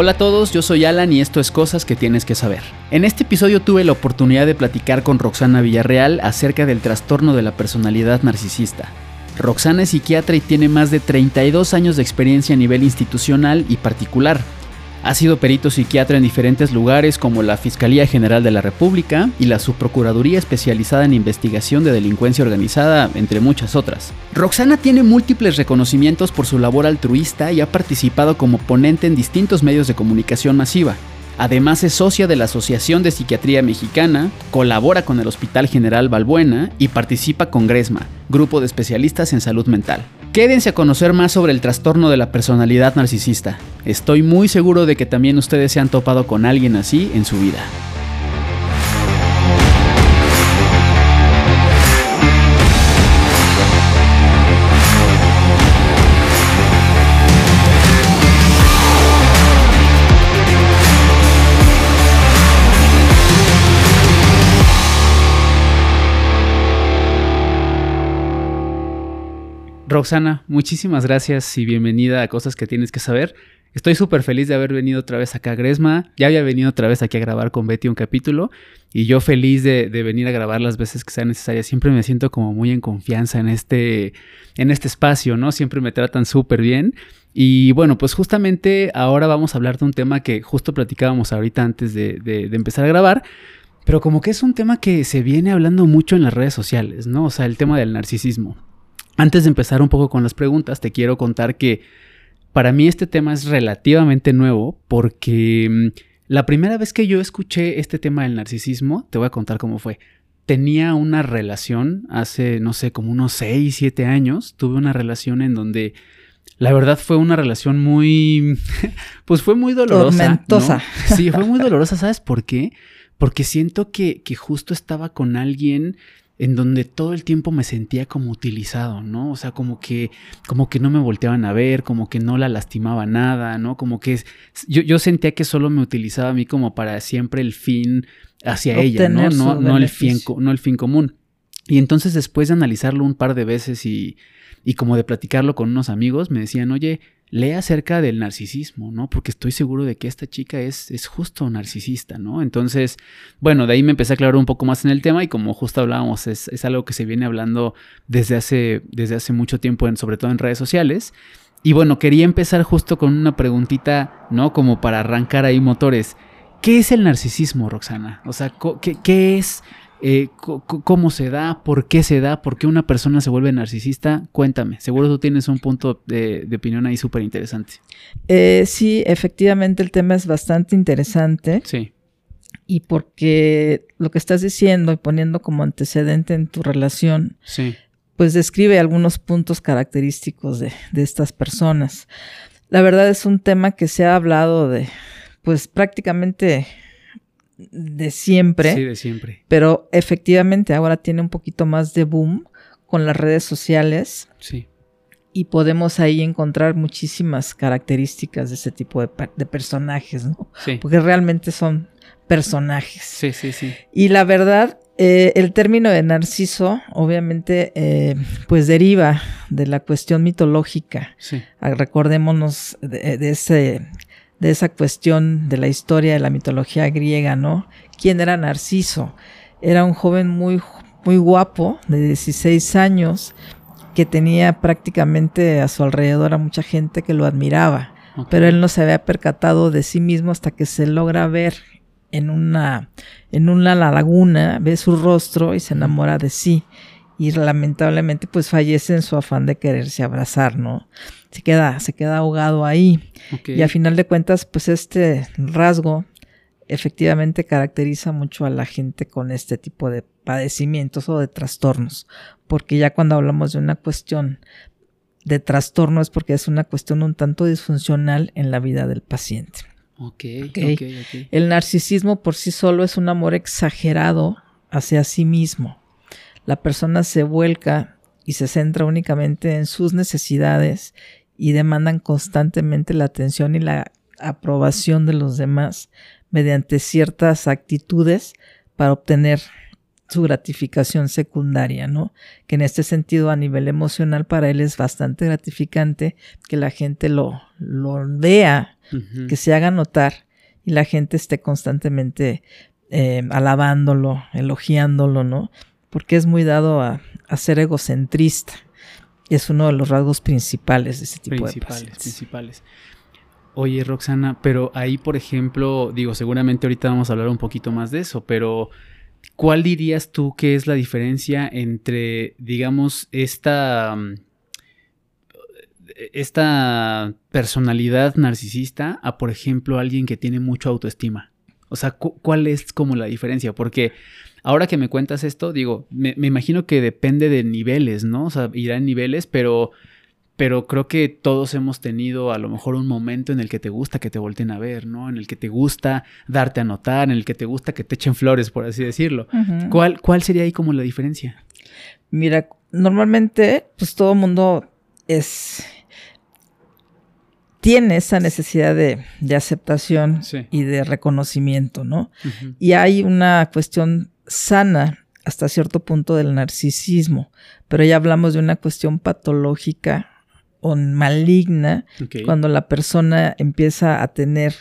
Hola a todos, yo soy Alan y esto es Cosas que tienes que saber. En este episodio tuve la oportunidad de platicar con Roxana Villarreal acerca del trastorno de la personalidad narcisista. Roxana es psiquiatra y tiene más de 32 años de experiencia a nivel institucional y particular. Ha sido perito psiquiatra en diferentes lugares como la Fiscalía General de la República y la Subprocuraduría especializada en investigación de delincuencia organizada, entre muchas otras. Roxana tiene múltiples reconocimientos por su labor altruista y ha participado como ponente en distintos medios de comunicación masiva. Además es socia de la Asociación de Psiquiatría Mexicana, colabora con el Hospital General Balbuena y participa con Gresma, grupo de especialistas en salud mental. Quédense a conocer más sobre el trastorno de la personalidad narcisista. Estoy muy seguro de que también ustedes se han topado con alguien así en su vida. Roxana, muchísimas gracias y bienvenida a Cosas que tienes que saber. Estoy súper feliz de haber venido otra vez acá a Gresma. Ya había venido otra vez aquí a grabar con Betty un capítulo y yo feliz de, venir a grabar las veces que sea necesaria. Siempre me siento como muy en confianza en este, en este espacio, ¿no? Siempre me tratan súper bien. Y bueno, pues justamente ahora vamos a hablar de un tema que justo platicábamos ahorita antes de, de empezar a grabar. Pero como que es un tema que se viene hablando mucho en las redes sociales, ¿no? O sea, el tema del narcisismo. Antes de empezar un poco con las preguntas, te quiero contar que para mí este tema es relativamente nuevo porque mm, la primera vez que yo escuché este tema del narcisismo, te voy a contar cómo fue. Tenía una relación hace, no sé, como unos 6, 7 años. Tuve una relación en donde la verdad fue una relación muy, pues fue muy dolorosa. Tormentosa. Sí, fue muy dolorosa. ¿Sabes por qué? Porque siento que, que justo estaba con alguien en donde todo el tiempo me sentía como utilizado, ¿no? O sea, como que, como que no me volteaban a ver, como que no la lastimaba nada, ¿no? Como que yo, yo sentía que solo me utilizaba a mí como para siempre el fin hacia ella, ¿no? No, no el fin, no el fin común. Y entonces después de analizarlo un par de veces y, y como de platicarlo con unos amigos, me decían, oye, lee acerca del narcisismo, ¿no? Porque estoy seguro de que esta chica es, es justo narcisista, ¿no? Entonces, bueno, de ahí me empecé a aclarar un poco más en el tema y como justo hablábamos, es, es algo que se viene hablando desde hace, desde hace mucho tiempo, sobre todo en redes sociales. Y bueno, quería empezar justo con una preguntita, ¿no? Como para arrancar ahí motores. ¿Qué es el narcisismo, Roxana? O sea, ¿qué, qué es eh, cómo se da, por qué se da, por qué una persona se vuelve narcisista. Cuéntame, seguro tú tienes un punto de, opinión ahí súper interesante. Eh, sí, efectivamente el tema es bastante interesante. Sí. Y porque lo que estás diciendo y poniendo como antecedente en tu relación, sí. pues describe algunos puntos característicos de, de estas personas. La verdad es un tema que se ha hablado de, pues prácticamente de siempre. Sí, de siempre. Pero efectivamente ahora tiene un poquito más de boom con las redes sociales. Sí. Y podemos ahí encontrar muchísimas características de ese tipo de, personajes, ¿no? Sí. Porque realmente son personajes. Sí, sí, sí. Y la verdad, eh, el término de narciso, obviamente, eh, pues deriva de la cuestión mitológica. Sí. Ah, recordémonos de, ese de esa cuestión de la historia de la mitología griega, ¿no? ¿Quién era Narciso? Era un joven muy, muy guapo, de 16 años, que tenía prácticamente a su alrededor a mucha gente que lo admiraba, pero él no se había percatado de sí mismo hasta que se logra ver en una, en una laguna, ve su rostro y se enamora de sí. Y lamentablemente pues fallece en su afán de quererse abrazar, ¿no? se queda, se queda ahogado ahí. Y a final de cuentas, pues este rasgo efectivamente caracteriza mucho a la gente con este tipo de padecimientos o de trastornos, porque ya cuando hablamos de una cuestión de trastorno es porque es una cuestión un tanto disfuncional en la vida del paciente. Okay, El narcisismo por sí solo es un amor exagerado hacia sí mismo. La persona se vuelca y se centra únicamente en sus necesidades y demandan constantemente la atención y la aprobación de los demás mediante ciertas actitudes para obtener su gratificación secundaria, ¿no? Que en este sentido a nivel emocional para él es bastante gratificante que la gente lo, lo vea, que se haga notar y la gente esté constantemente eh, alabándolo, elogiándolo, ¿no? Porque es muy dado a, ser egocentrista. Y es uno de los rasgos principales de ese tipo de pacientes. Principales. Oye, Roxana, pero ahí, por ejemplo, digo, seguramente ahorita vamos a hablar un poquito más de eso, pero ¿cuál dirías tú que es la diferencia entre, digamos, esta, mm, esta personalidad narcisista a, por ejemplo, alguien que tiene mucha autoestima? O sea, ¿cuál es como la diferencia? Porque ahora que me cuentas esto, digo, me, imagino que depende de niveles, ¿no? O sea, irá en niveles, pero, pero creo que todos hemos tenido a lo mejor un momento en el que te gusta que te volteen a ver, ¿no? En el que te gusta darte a notar, en el que te gusta que te echen flores, por así decirlo. ¿Cuál, ¿Cuál sería ahí como la diferencia? Mira, normalmente, pues todo mundo es tiene esa necesidad de, aceptación y de reconocimiento, ¿no? Y hay una cuestión sana hasta cierto punto del narcisismo, pero ya hablamos de una cuestión patológica o maligna cuando la persona empieza a tener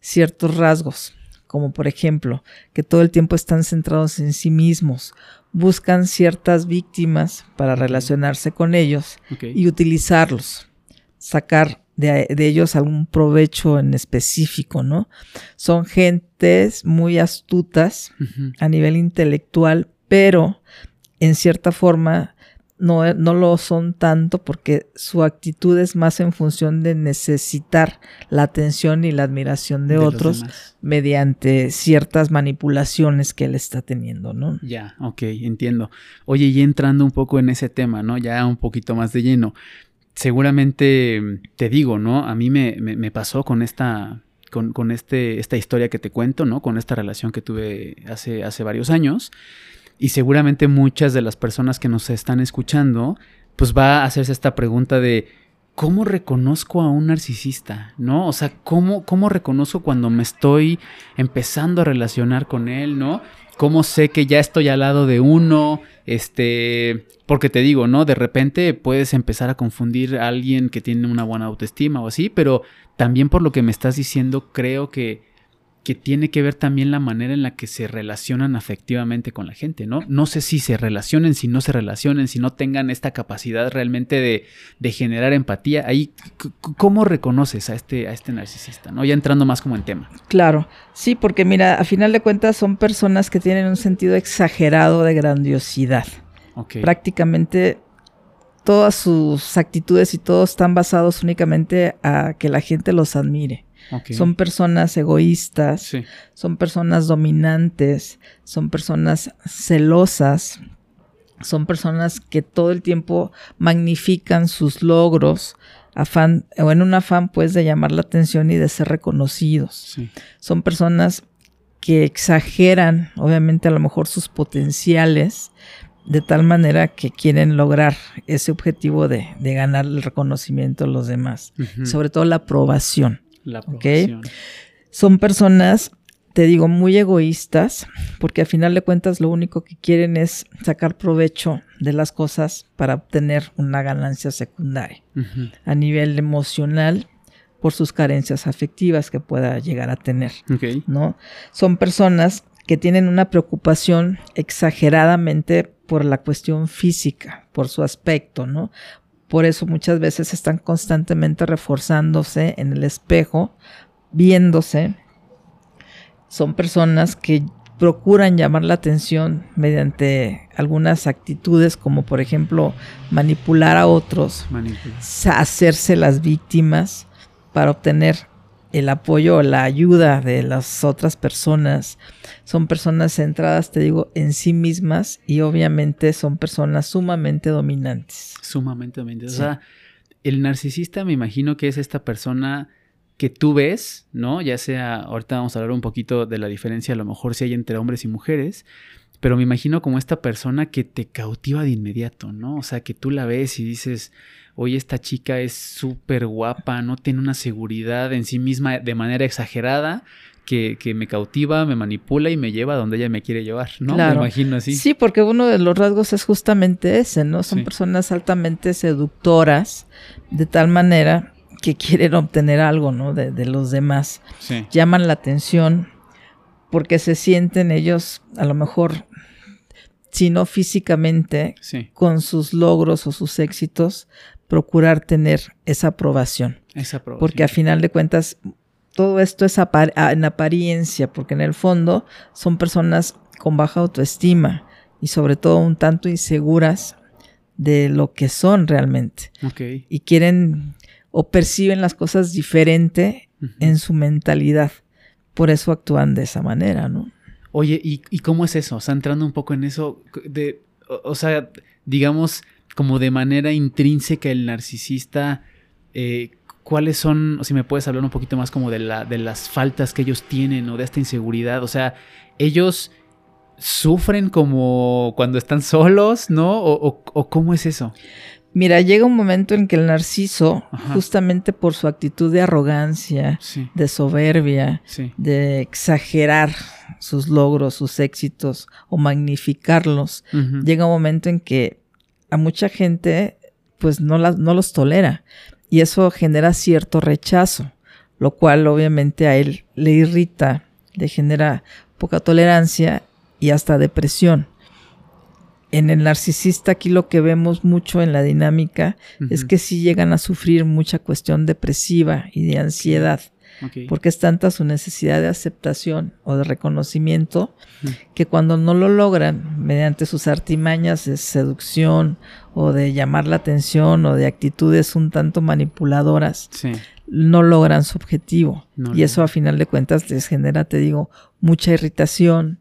ciertos rasgos, como por ejemplo, que todo el tiempo están centrados en sí mismos, buscan ciertas víctimas para relacionarse con ellos y utilizarlos, sacar de, ellos algún provecho en específico, ¿no? Son gentes muy astutas a nivel intelectual, pero en cierta forma no, no, lo son tanto porque su actitud es más en función de necesitar la atención y la admiración de, otros mediante ciertas manipulaciones que él está teniendo, ¿no? Ya, ok, entiendo. Oye, y entrando un poco en ese tema, ¿no? Ya un poquito más de lleno seguramente te digo, ¿no? A mí me, me, pasó con esta, con, con, este, esta historia que te cuento, ¿no? Con esta relación que tuve hace, hace varios años. Y seguramente muchas de las personas que nos están escuchando, pues va a hacerse esta pregunta de, ¿cómo reconozco a un narcisista? ¿No? O sea, ¿cómo, ¿cómo reconozco cuando me estoy empezando a relacionar con él? ¿No? ¿Cómo sé que ya estoy al lado de uno? Este, porque te digo, ¿no? De repente puedes empezar a confundir a alguien que tiene una buena autoestima o así, pero también por lo que me estás diciendo, creo que que tiene que ver también la manera en la que se relacionan afectivamente con la gente, ¿no? No sé si se relacionen, si no se relacionen, si no tengan esta capacidad realmente de, de generar empatía. Ahí, ¿cómo reconoces a este, a este narcisista, ¿no? Ya entrando más como en tema. Claro, sí, porque mira, a final de cuentas son personas que tienen un sentido exagerado de grandiosidad. Prácticamente todas sus actitudes y todos están basados únicamente a que la gente los admire. Son personas egoístas, son personas dominantes, son personas celosas, son personas que todo el tiempo magnifican sus logros, afán, o en un afán pues de llamar la atención y de ser reconocidos. Son personas que exageran, obviamente, a lo mejor sus potenciales, de tal manera que quieren lograr ese objetivo de, ganar el reconocimiento de los demás, sobre todo la aprobación. La Son personas, te digo, muy egoístas, porque al final de cuentas lo único que quieren es sacar provecho de las cosas para obtener una ganancia secundaria. A nivel emocional, por sus carencias afectivas que pueda llegar a tener. ¿no? Son personas que tienen una preocupación exageradamente por la cuestión física, por su aspecto, ¿no? Por eso muchas veces están constantemente reforzándose en el espejo, viéndose. Son personas que procuran llamar la atención mediante algunas actitudes como por ejemplo manipular a otros, hacerse las víctimas para obtener el apoyo o la ayuda de las otras personas. Son personas centradas, te digo, en sí mismas y obviamente son personas sumamente dominantes. Sumamente dominantes. O sea, el narcisista me imagino que es esta persona que tú ves, ¿no? Ya sea, ahorita vamos a hablar un poquito de la diferencia a lo mejor si hay entre hombres y mujeres, pero me imagino como esta persona que te cautiva de inmediato, ¿no? O sea, que tú la ves y dices, oye, esta chica es súper guapa, no tiene una seguridad en sí misma de manera exagerada, que, que, me cautiva, me manipula y me lleva a donde ella me quiere llevar, ¿no? Me imagino así. Sí, porque uno de los rasgos es justamente ese, ¿no? Son personas altamente seductoras, de tal manera que quieren obtener algo, ¿no? De, de los demás. Sí. Llaman la atención porque se sienten ellos, a lo mejor, si no físicamente, con sus logros o sus éxitos, procurar tener esa aprobación. Esa aprobación. Porque a final de cuentas, todo esto es en apariencia, porque en el fondo son personas con baja autoestima y sobre todo un tanto inseguras de lo que son realmente. Y quieren o perciben las cosas diferente en su mentalidad. Por eso actúan de esa manera, ¿no? Oye, ¿y, cómo es eso? O sea, entrando un poco en eso, de, o, sea, digamos, como de manera intrínseca el narcisista eh, ¿cuáles son, o si me puedes hablar un poquito más como de, la, de las faltas que ellos tienen o de esta inseguridad? O sea, ellos sufren como cuando están solos, ¿no? ¿O, cómo es eso? Mira, llega un momento en que el narciso, justamente por su actitud de arrogancia, de soberbia, de exagerar sus logros, sus éxitos o magnificarlos, llega un momento en que a mucha gente pues no, no los tolera y eso genera cierto rechazo, lo cual obviamente a él le irrita, le genera poca tolerancia y hasta depresión. En el narcisista aquí lo que vemos mucho en la dinámica es que sí llegan a sufrir mucha cuestión depresiva y de ansiedad. Porque es tanta su necesidad de aceptación o de reconocimiento que cuando no lo logran mediante sus artimañas de seducción o de llamar la atención o de actitudes un tanto manipuladoras, no logran su objetivo. y eso a final de cuentas les genera, te digo, mucha irritación,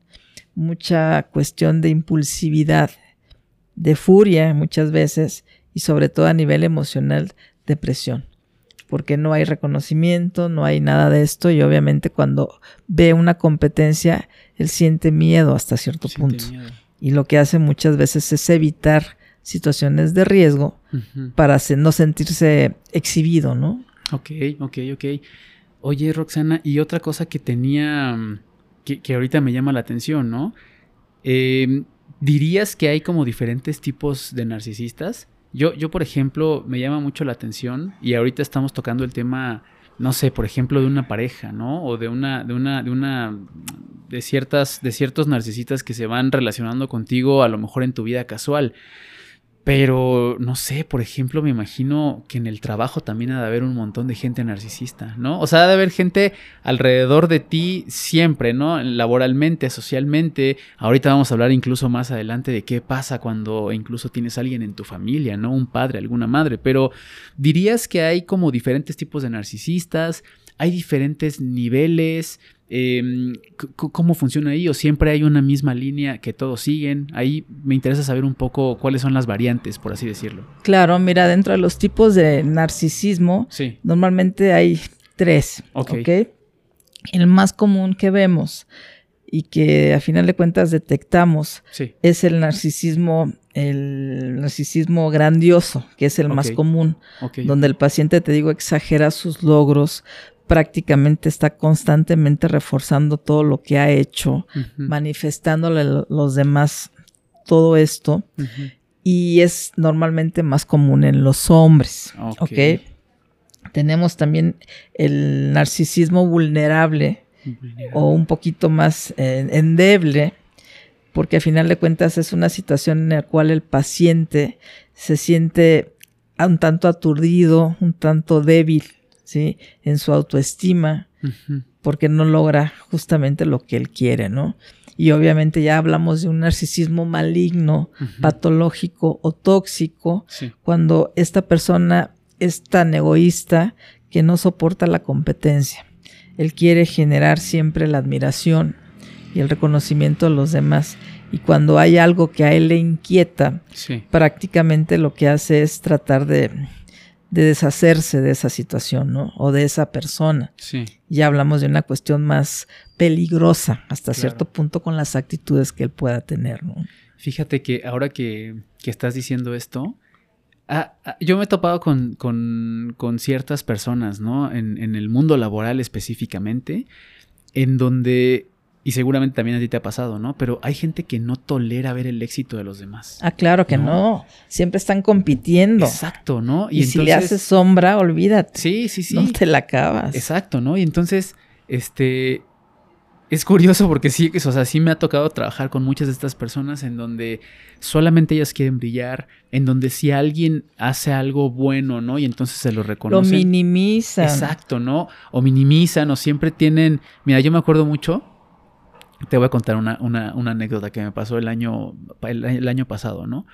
mucha cuestión de impulsividad, de furia muchas veces y sobre todo a nivel emocional, depresión porque no hay reconocimiento, no hay nada de esto y obviamente cuando ve una competencia, él siente miedo hasta cierto punto. Y lo que hace muchas veces es evitar situaciones de riesgo para no sentirse exhibido, ¿no? Ok, ok, ok. Oye, Roxana, y otra cosa que tenía, mm, que, ahorita me llama la atención, ¿no? Em, ¿Dirías que hay como diferentes tipos de narcisistas? Yo, yo, por ejemplo, me llama mucho la atención y ahorita estamos tocando el tema, no sé, por ejemplo, de una pareja, ¿no? O de una, de una, de una, de ciertas, de ciertos narcisistas que se van relacionando contigo a lo mejor en tu vida casual. Pero, no sé, por ejemplo, me imagino que en el trabajo también ha de haber un montón de gente narcisista, ¿no? O sea, ha de haber gente alrededor de ti siempre, ¿no? Laboralmente, socialmente. Ahorita vamos a hablar incluso más adelante de qué pasa cuando incluso tienes a alguien en tu familia, ¿no? Un padre, alguna madre. Pero dirías que hay como diferentes tipos de narcisistas, hay diferentes niveles, Em, ¿Cómo funciona ahí? ¿O siempre hay una misma línea que todos siguen? Ahí me interesa saber un poco cuáles son las variantes, por así decirlo. Claro, mira, dentro de los tipos de narcisismo, normalmente hay tres. El más común que vemos y que a final de cuentas detectamos es el narcisismo, el narcisismo grandioso, que es el más común, donde el paciente, te digo, exagera sus logros, prácticamente está constantemente reforzando todo lo que ha hecho, manifestándole a los demás todo esto. Y es normalmente más común en los hombres. Ok. Tenemos también el narcisismo vulnerable, o un poquito más eh, endeble, porque al final de cuentas es una situación en la cual el paciente se siente un tanto aturdido, un tanto débil ¿sí? En su autoestima, porque no logra justamente lo que él quiere, ¿no? Y obviamente ya hablamos de un narcisismo maligno, patológico o tóxico, cuando esta persona es tan egoísta que no soporta la competencia. Él quiere generar siempre la admiración y el reconocimiento de los demás. Y cuando hay algo que a él le inquieta, prácticamente lo que hace es tratar de de deshacerse de esa situación, ¿no? O de esa persona. Sí. Ya hablamos de una cuestión más peligrosa hasta cierto punto con las actitudes que él pueda tener, ¿no? Fíjate que ahora que, estás diciendo esto, ah, ah, yo me he topado con, con, con ciertas personas, ¿no? En, en, el mundo laboral específicamente, en donde y seguramente también a ti te ha pasado, ¿no? Pero hay gente que no tolera ver el éxito de los demás. Ah, claro que no. Siempre están compitiendo. Exacto, ¿no? Y, si le haces sombra, olvídate. Sí, sí, sí. No te la acabas. Exacto, ¿no? Y entonces, este. Es curioso porque sí, o sea, sí me ha tocado trabajar con muchas de estas personas en donde solamente ellas quieren brillar, en donde si alguien hace algo bueno, ¿no? Y entonces se lo reconocen. Lo minimizan. Exacto, ¿no? O minimizan o siempre tienen... Mira, yo me acuerdo mucho te voy a contar una, anécdota que me pasó el año, el, año pasado, ¿no?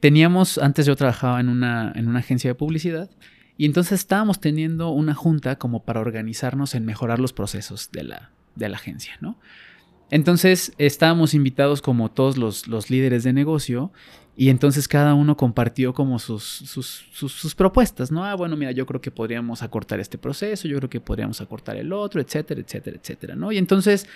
Teníamos, antes yo trabajaba en una, en una agencia de publicidad y entonces estábamos teniendo una junta como para organizarnos en mejorar los procesos de la, de la agencia, ¿no? Entonces estábamos invitados como todos los, los, líderes de negocio y entonces cada uno compartió como sus, sus, sus, propuestas, ¿no? Ah, bueno, mira, yo creo que podríamos acortar este proceso, yo creo que podríamos acortar el otro, etcétera, etcétera, etcétera, ¿no? Y entonces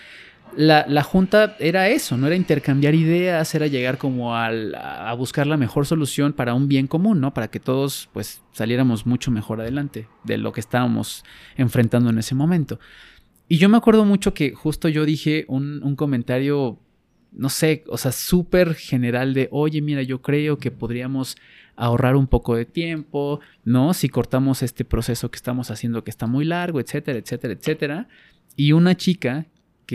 la, junta era eso, no era intercambiar ideas, era llegar como a buscar la mejor solución para un bien común, ¿no? Para que todos pues saliéramos mucho mejor adelante de lo que estábamos enfrentando en ese momento. Y yo me acuerdo mucho que justo yo dije un, un comentario, no sé, o sea, súper general de, oye, mira, yo creo que podríamos ahorrar un poco de tiempo, ¿no? Si cortamos este proceso que estamos haciendo que está muy largo, etcétera, etcétera, etcétera. Y una chica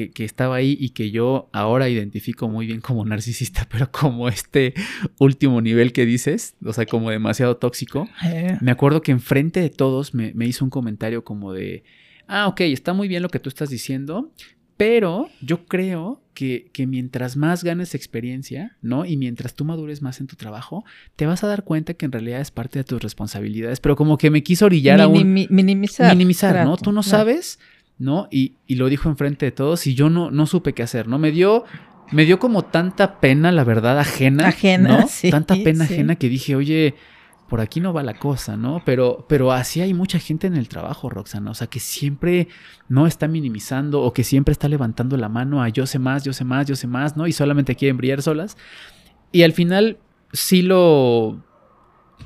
que, estaba ahí y que yo ahora identifico muy bien como narcisista, pero como este último nivel que dices, o sea, como demasiado tóxico. Eh. Me acuerdo que enfrente de todos me, hizo un comentario como de, ah, ok, está muy bien lo que tú estás diciendo, pero yo creo que, que, mientras más ganes experiencia, ¿no? Y mientras tú madures más en tu trabajo, te vas a dar cuenta que en realidad es parte de tus responsabilidades. Pero como que me quiso orillar a un... Minimizar. Minimizar, ¿no? Tú no sabes ¿no? Y, y, lo dijo enfrente de todos y yo no, no supe qué hacer, ¿no? Me dio, me dio como tanta pena, la verdad, ajena. Ajena, ¿no? sí, Tanta pena ajena que dije, oye, por aquí no va la cosa, ¿no? Pero, pero así hay mucha gente en el trabajo, Roxana. O sea, que siempre no está minimizando o que siempre está levantando la mano a yo sé más, yo sé más, yo sé más, ¿no? Y solamente quieren brillar solas. Y al final sí lo,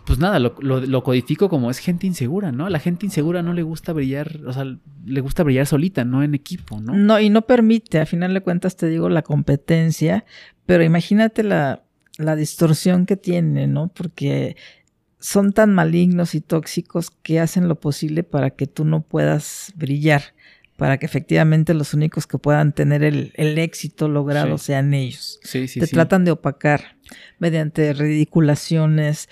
pues nada, lo, codifico como es gente insegura, ¿no? La gente insegura no le gusta brillar, o sea, le gusta brillar solita, no en equipo, ¿no? No, y no permite, a final de cuentas te digo, la competencia, pero imagínate la, la distorsión que tiene, ¿no? Porque son tan malignos y tóxicos que hacen lo posible para que tú no puedas brillar, para que efectivamente los únicos que puedan tener el, éxito logrado sean ellos. Sí, sí, Te tratan de opacar mediante ridiculaciones,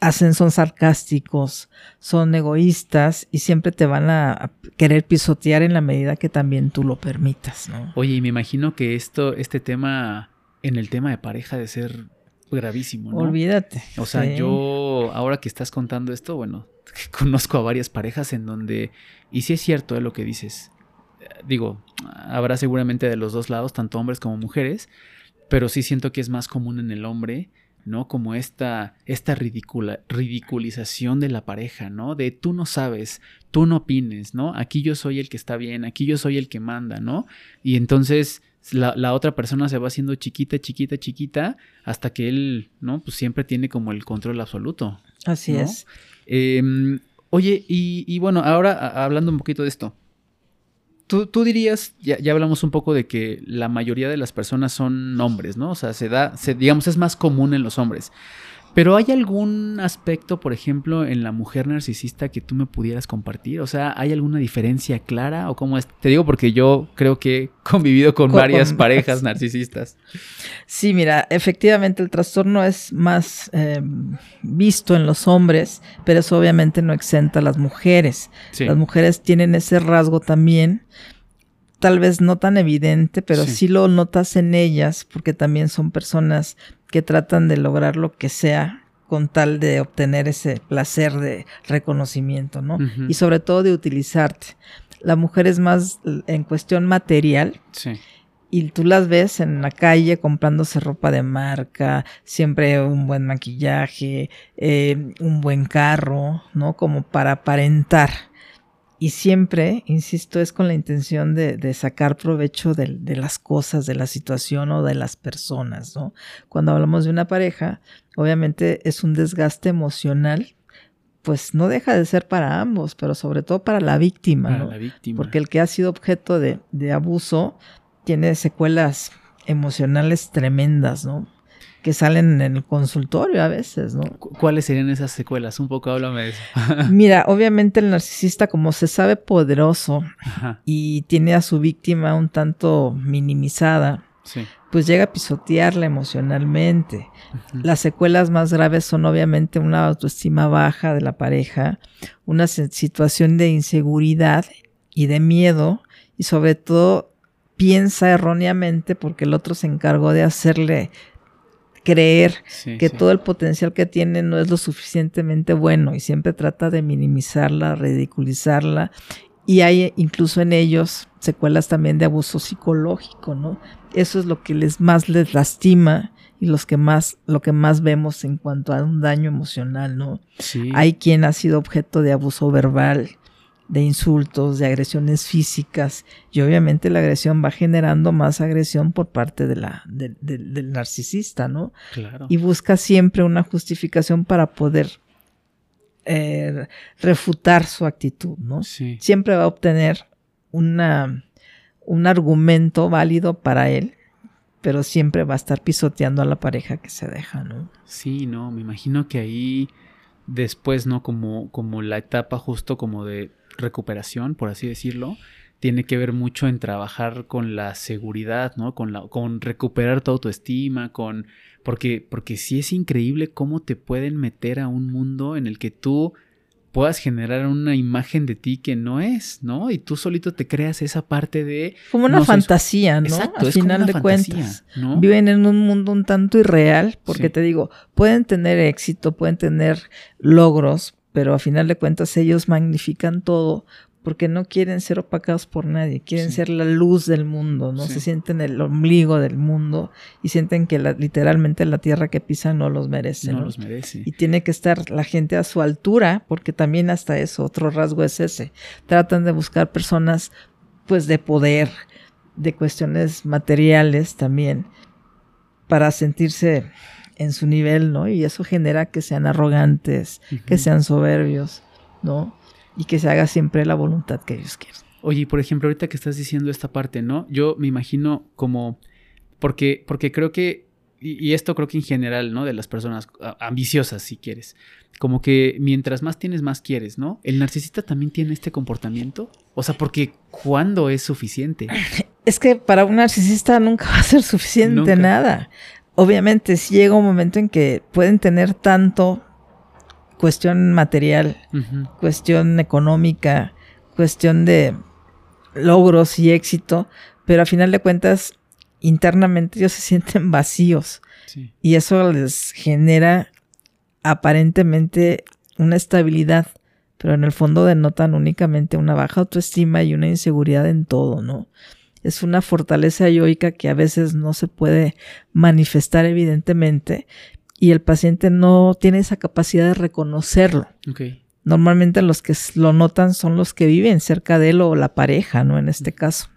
hacen, son sarcásticos, son egoístas y siempre te van a querer pisotear en la medida que también tú lo permitas, ¿no? Oye, y me imagino que esto, este tema, en el tema de pareja, de ser gravísimo, ¿no? Olvídate. O sea, yo, ahora que estás contando esto, bueno, conozco a varias parejas en donde, y sí es cierto eh, lo que dices, digo, habrá seguramente de los dos lados, tanto hombres como mujeres, pero sí siento que es más común en el hombre ¿no? Como esta, esta ridicula, ridiculización de la pareja, ¿no? De tú no sabes, tú no opines, ¿no? Aquí yo soy el que está bien, aquí yo soy el que manda, ¿no? Y entonces la, otra persona se va haciendo chiquita, chiquita, chiquita, hasta que él, ¿no? Pues siempre tiene como el control absoluto. Así es. Em, oye, y, y bueno, ahora hablando un poquito de esto. Tú, dirías, ya, ya, hablamos un poco de que la mayoría de las personas son hombres, ¿no? O sea, se da, se, digamos, es más común en los hombres. Pero ¿hay algún aspecto, por ejemplo, en la mujer narcisista que tú me pudieras compartir? O sea, ¿hay alguna diferencia clara o cómo es? Te digo porque yo creo que he convivido con, varias parejas narcisistas. Sí, mira, efectivamente el trastorno es más em, visto en los hombres, pero eso obviamente no exenta a las mujeres. Las mujeres tienen ese rasgo también tal vez no tan evidente, pero sí. lo notas en ellas, porque también son personas que tratan de lograr lo que sea con tal de obtener ese placer de reconocimiento, ¿no? Y sobre todo de utilizarte. La mujer es más en cuestión material. Sí. Y tú las ves en la calle comprándose ropa de marca, siempre un buen maquillaje, eh, un buen carro, ¿no? Como para aparentar y siempre, insisto, es con la intención de, sacar provecho de, las cosas, de la situación o de las personas, ¿no? Cuando hablamos de una pareja, obviamente es un desgaste emocional pues no deja de ser para ambos, pero sobre todo para la víctima. Para ¿no? la víctima. Porque el que ha sido objeto de, de abuso tiene secuelas emocionales tremendas, ¿no? Que salen en el consultorio a veces, ¿no? Cu- ¿Cuáles serían esas secuelas? Un poco háblame de eso. Mira, obviamente el narcisista, como se sabe poderoso Ajá, y tiene a su víctima un tanto minimizada, sí. pues llega a pisotearla emocionalmente. Las secuelas más graves son obviamente una autoestima baja de la pareja, una situación de inseguridad y de miedo y sobre todo piensa erróneamente porque el otro se encargó de hacerle creer Sí, que sí. todo el potencial que tiene no es lo suficientemente bueno y siempre trata de minimizarla, ridiculizarla y hay incluso en ellos secuelas también de abuso psicológico, ¿no? Eso es lo que les más les lastima y los que más lo que más vemos en cuanto a un daño emocional, ¿no? Sí. Hay quien ha sido objeto de abuso verbal, de insultos, de agresiones físicas y obviamente la agresión va generando más agresión por parte de la, de- de- del narcisista, ¿no? Claro. y busca siempre una justificación para poder eh, refutar su actitud, ¿no? Sí. Siempre va a obtener una, un argumento válido para él, pero siempre va a estar pisoteando a la pareja que se deja, ¿no? Sí, no, me imagino que ahí después, ¿no? Como, como la etapa justo como de recuperación, por así decirlo, tiene que ver mucho en trabajar con la seguridad, ¿no? Con, la, con recuperar tu autoestima, con... Porque, porque sí es increíble cómo te pueden meter a un mundo en el que tú puedas generar una imagen de ti que no es, ¿no? Y tú solito te creas esa parte de... Como una No fantasía, ¿no? Exacto, Al final de fantasía, cuentas. ¿no? Viven en un mundo un tanto irreal, porque Sí. te digo, pueden tener éxito, pueden tener logros, pero a final de cuentas ellos magnifican todo porque no quieren ser opacados por nadie, quieren Sí. ser la luz del mundo, no Sí. se sienten el ombligo del mundo y sienten que la- literalmente la tierra que pisan no los merece. no ¿no? los merece. Y tiene que estar la gente a su altura, porque también hasta eso, otro rasgo es ese. Tratan de buscar personas, pues, de poder, de cuestiones materiales también, para sentirse en su nivel, ¿no? Y eso genera que sean arrogantes, que sean soberbios, ¿no? Y que se haga siempre la voluntad que ellos quieren. Oye, por ejemplo, ahorita que estás diciendo esta parte, ¿no? Yo me imagino como, porque, porque creo que, y, y esto creo que en general, ¿no? De las personas ambiciosas, si quieres, como que mientras más tienes, más quieres, ¿no? ¿El narcisista también tiene este comportamiento? O sea, porque ¿cuándo es suficiente? Es que para un narcisista nunca va a ser suficiente Nunca. nada. Obviamente, si llega un momento en que pueden tener tanto cuestión material, cuestión económica, cuestión de logros y éxito, pero a final de cuentas, internamente ellos se sienten vacíos. Sí, y eso les genera aparentemente una estabilidad, pero en el fondo denotan únicamente una baja autoestima y una inseguridad en todo, ¿no? Es una fortaleza yoica que a veces no se puede manifestar evidentemente y el paciente no tiene esa capacidad de reconocerlo. Normalmente los que lo notan son los que viven cerca de él o la pareja, ¿no? En este caso.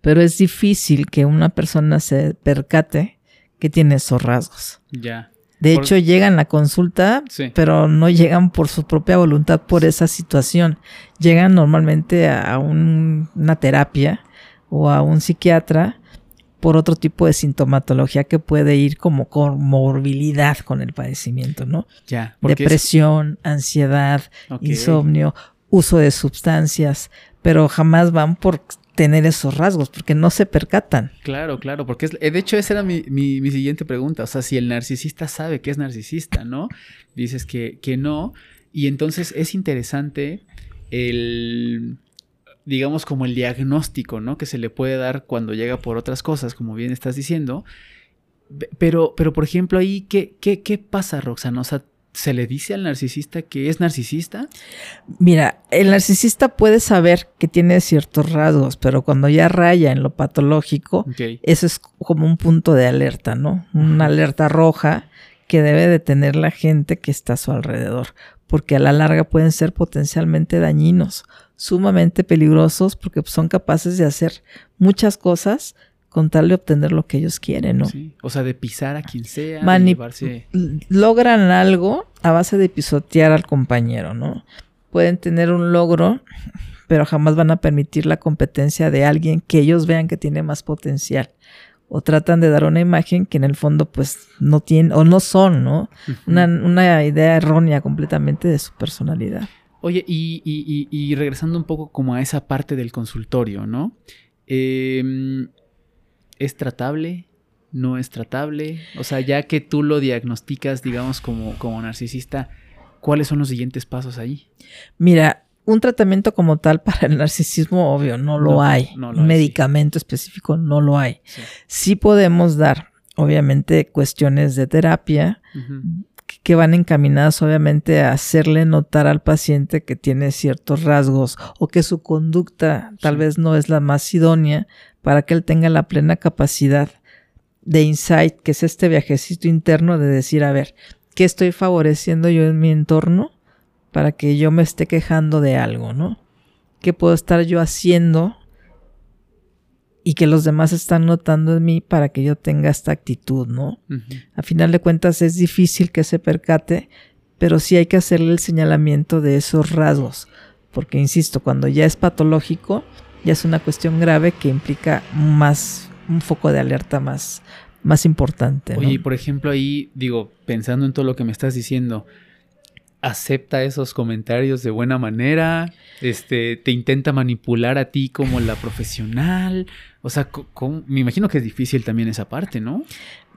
Pero es difícil que una persona se percate que tiene esos rasgos. Ya. De Por- hecho, llegan a la consulta, Sí. pero no llegan por su propia voluntad por esa situación. Llegan normalmente a un- una terapia o a un psiquiatra por otro tipo de sintomatología que puede ir como comorbilidad con el padecimiento, ¿no? Ya. es- Depresión, ansiedad, insomnio, uso de sustancias, pero jamás van por tener esos rasgos porque no se percatan. Claro, claro, porque es, eh, de hecho esa era mi, mi- mi siguiente pregunta, o sea, si el narcisista sabe que es narcisista, ¿no? Dices que, que no, y entonces es interesante el, digamos, como el diagnóstico, ¿no? Que se le puede dar cuando llega por otras cosas, como bien estás diciendo, Pe- pero, pero por ejemplo ahí, ¿qué, qué, qué pasa, Roxana? O sea, ¿se le dice al narcisista que es narcisista? Mira, el narcisista puede saber que tiene ciertos rasgos, pero cuando ya raya en lo patológico, eso es como un punto de alerta, ¿no? Una alerta roja que debe de tener la gente que está a su alrededor, porque a la larga pueden ser potencialmente dañinos, sumamente peligrosos, porque son capaces de hacer muchas cosas con tal de obtener lo que ellos quieren, ¿no? Sí. O sea, de pisar a quien sea, de Manip- llevarse... Logran algo a base de pisotear al compañero, ¿no? Pueden tener un logro, pero jamás van a permitir la competencia de alguien que ellos vean que tiene más potencial. O tratan de dar una imagen que en el fondo pues no tienen o no son, ¿no? Una, una idea errónea completamente de su personalidad. Oye, y, y- y- y regresando un poco como a esa parte del consultorio, ¿no? Em, ¿Es tratable? ¿No es tratable? O sea, ya que tú lo diagnosticas, digamos, como, como narcisista, ¿cuáles son los siguientes pasos ahí? Mira, un tratamiento como tal para el narcisismo, obvio, no lo No, hay. no lo un hay, sí. medicamento específico no lo hay. Sí. Sí podemos dar, obviamente, cuestiones de terapia que- que van encaminadas, obviamente, a hacerle notar al paciente que tiene ciertos rasgos o que su conducta tal Sí. vez no es la más idónea para que él tenga la plena capacidad de insight, que es este viajecito interno de decir, a ver, ¿qué estoy favoreciendo yo en mi entorno para que yo me esté quejando de algo, ¿no? ¿Qué puedo estar yo haciendo y que los demás están notando en mí para que yo tenga esta actitud, ¿no? A final de cuentas es difícil que se percate, pero sí hay que hacerle el señalamiento de esos rasgos, porque insisto, cuando ya es patológico, ya es una cuestión grave que implica más un foco de alerta más más importante. ¿no? Oye, y por ejemplo, ahí, digo, pensando en todo lo que me estás diciendo, acepta esos comentarios de buena manera, este, te intenta manipular a ti como la profesional, o sea, me imagino que es difícil también esa parte, ¿no?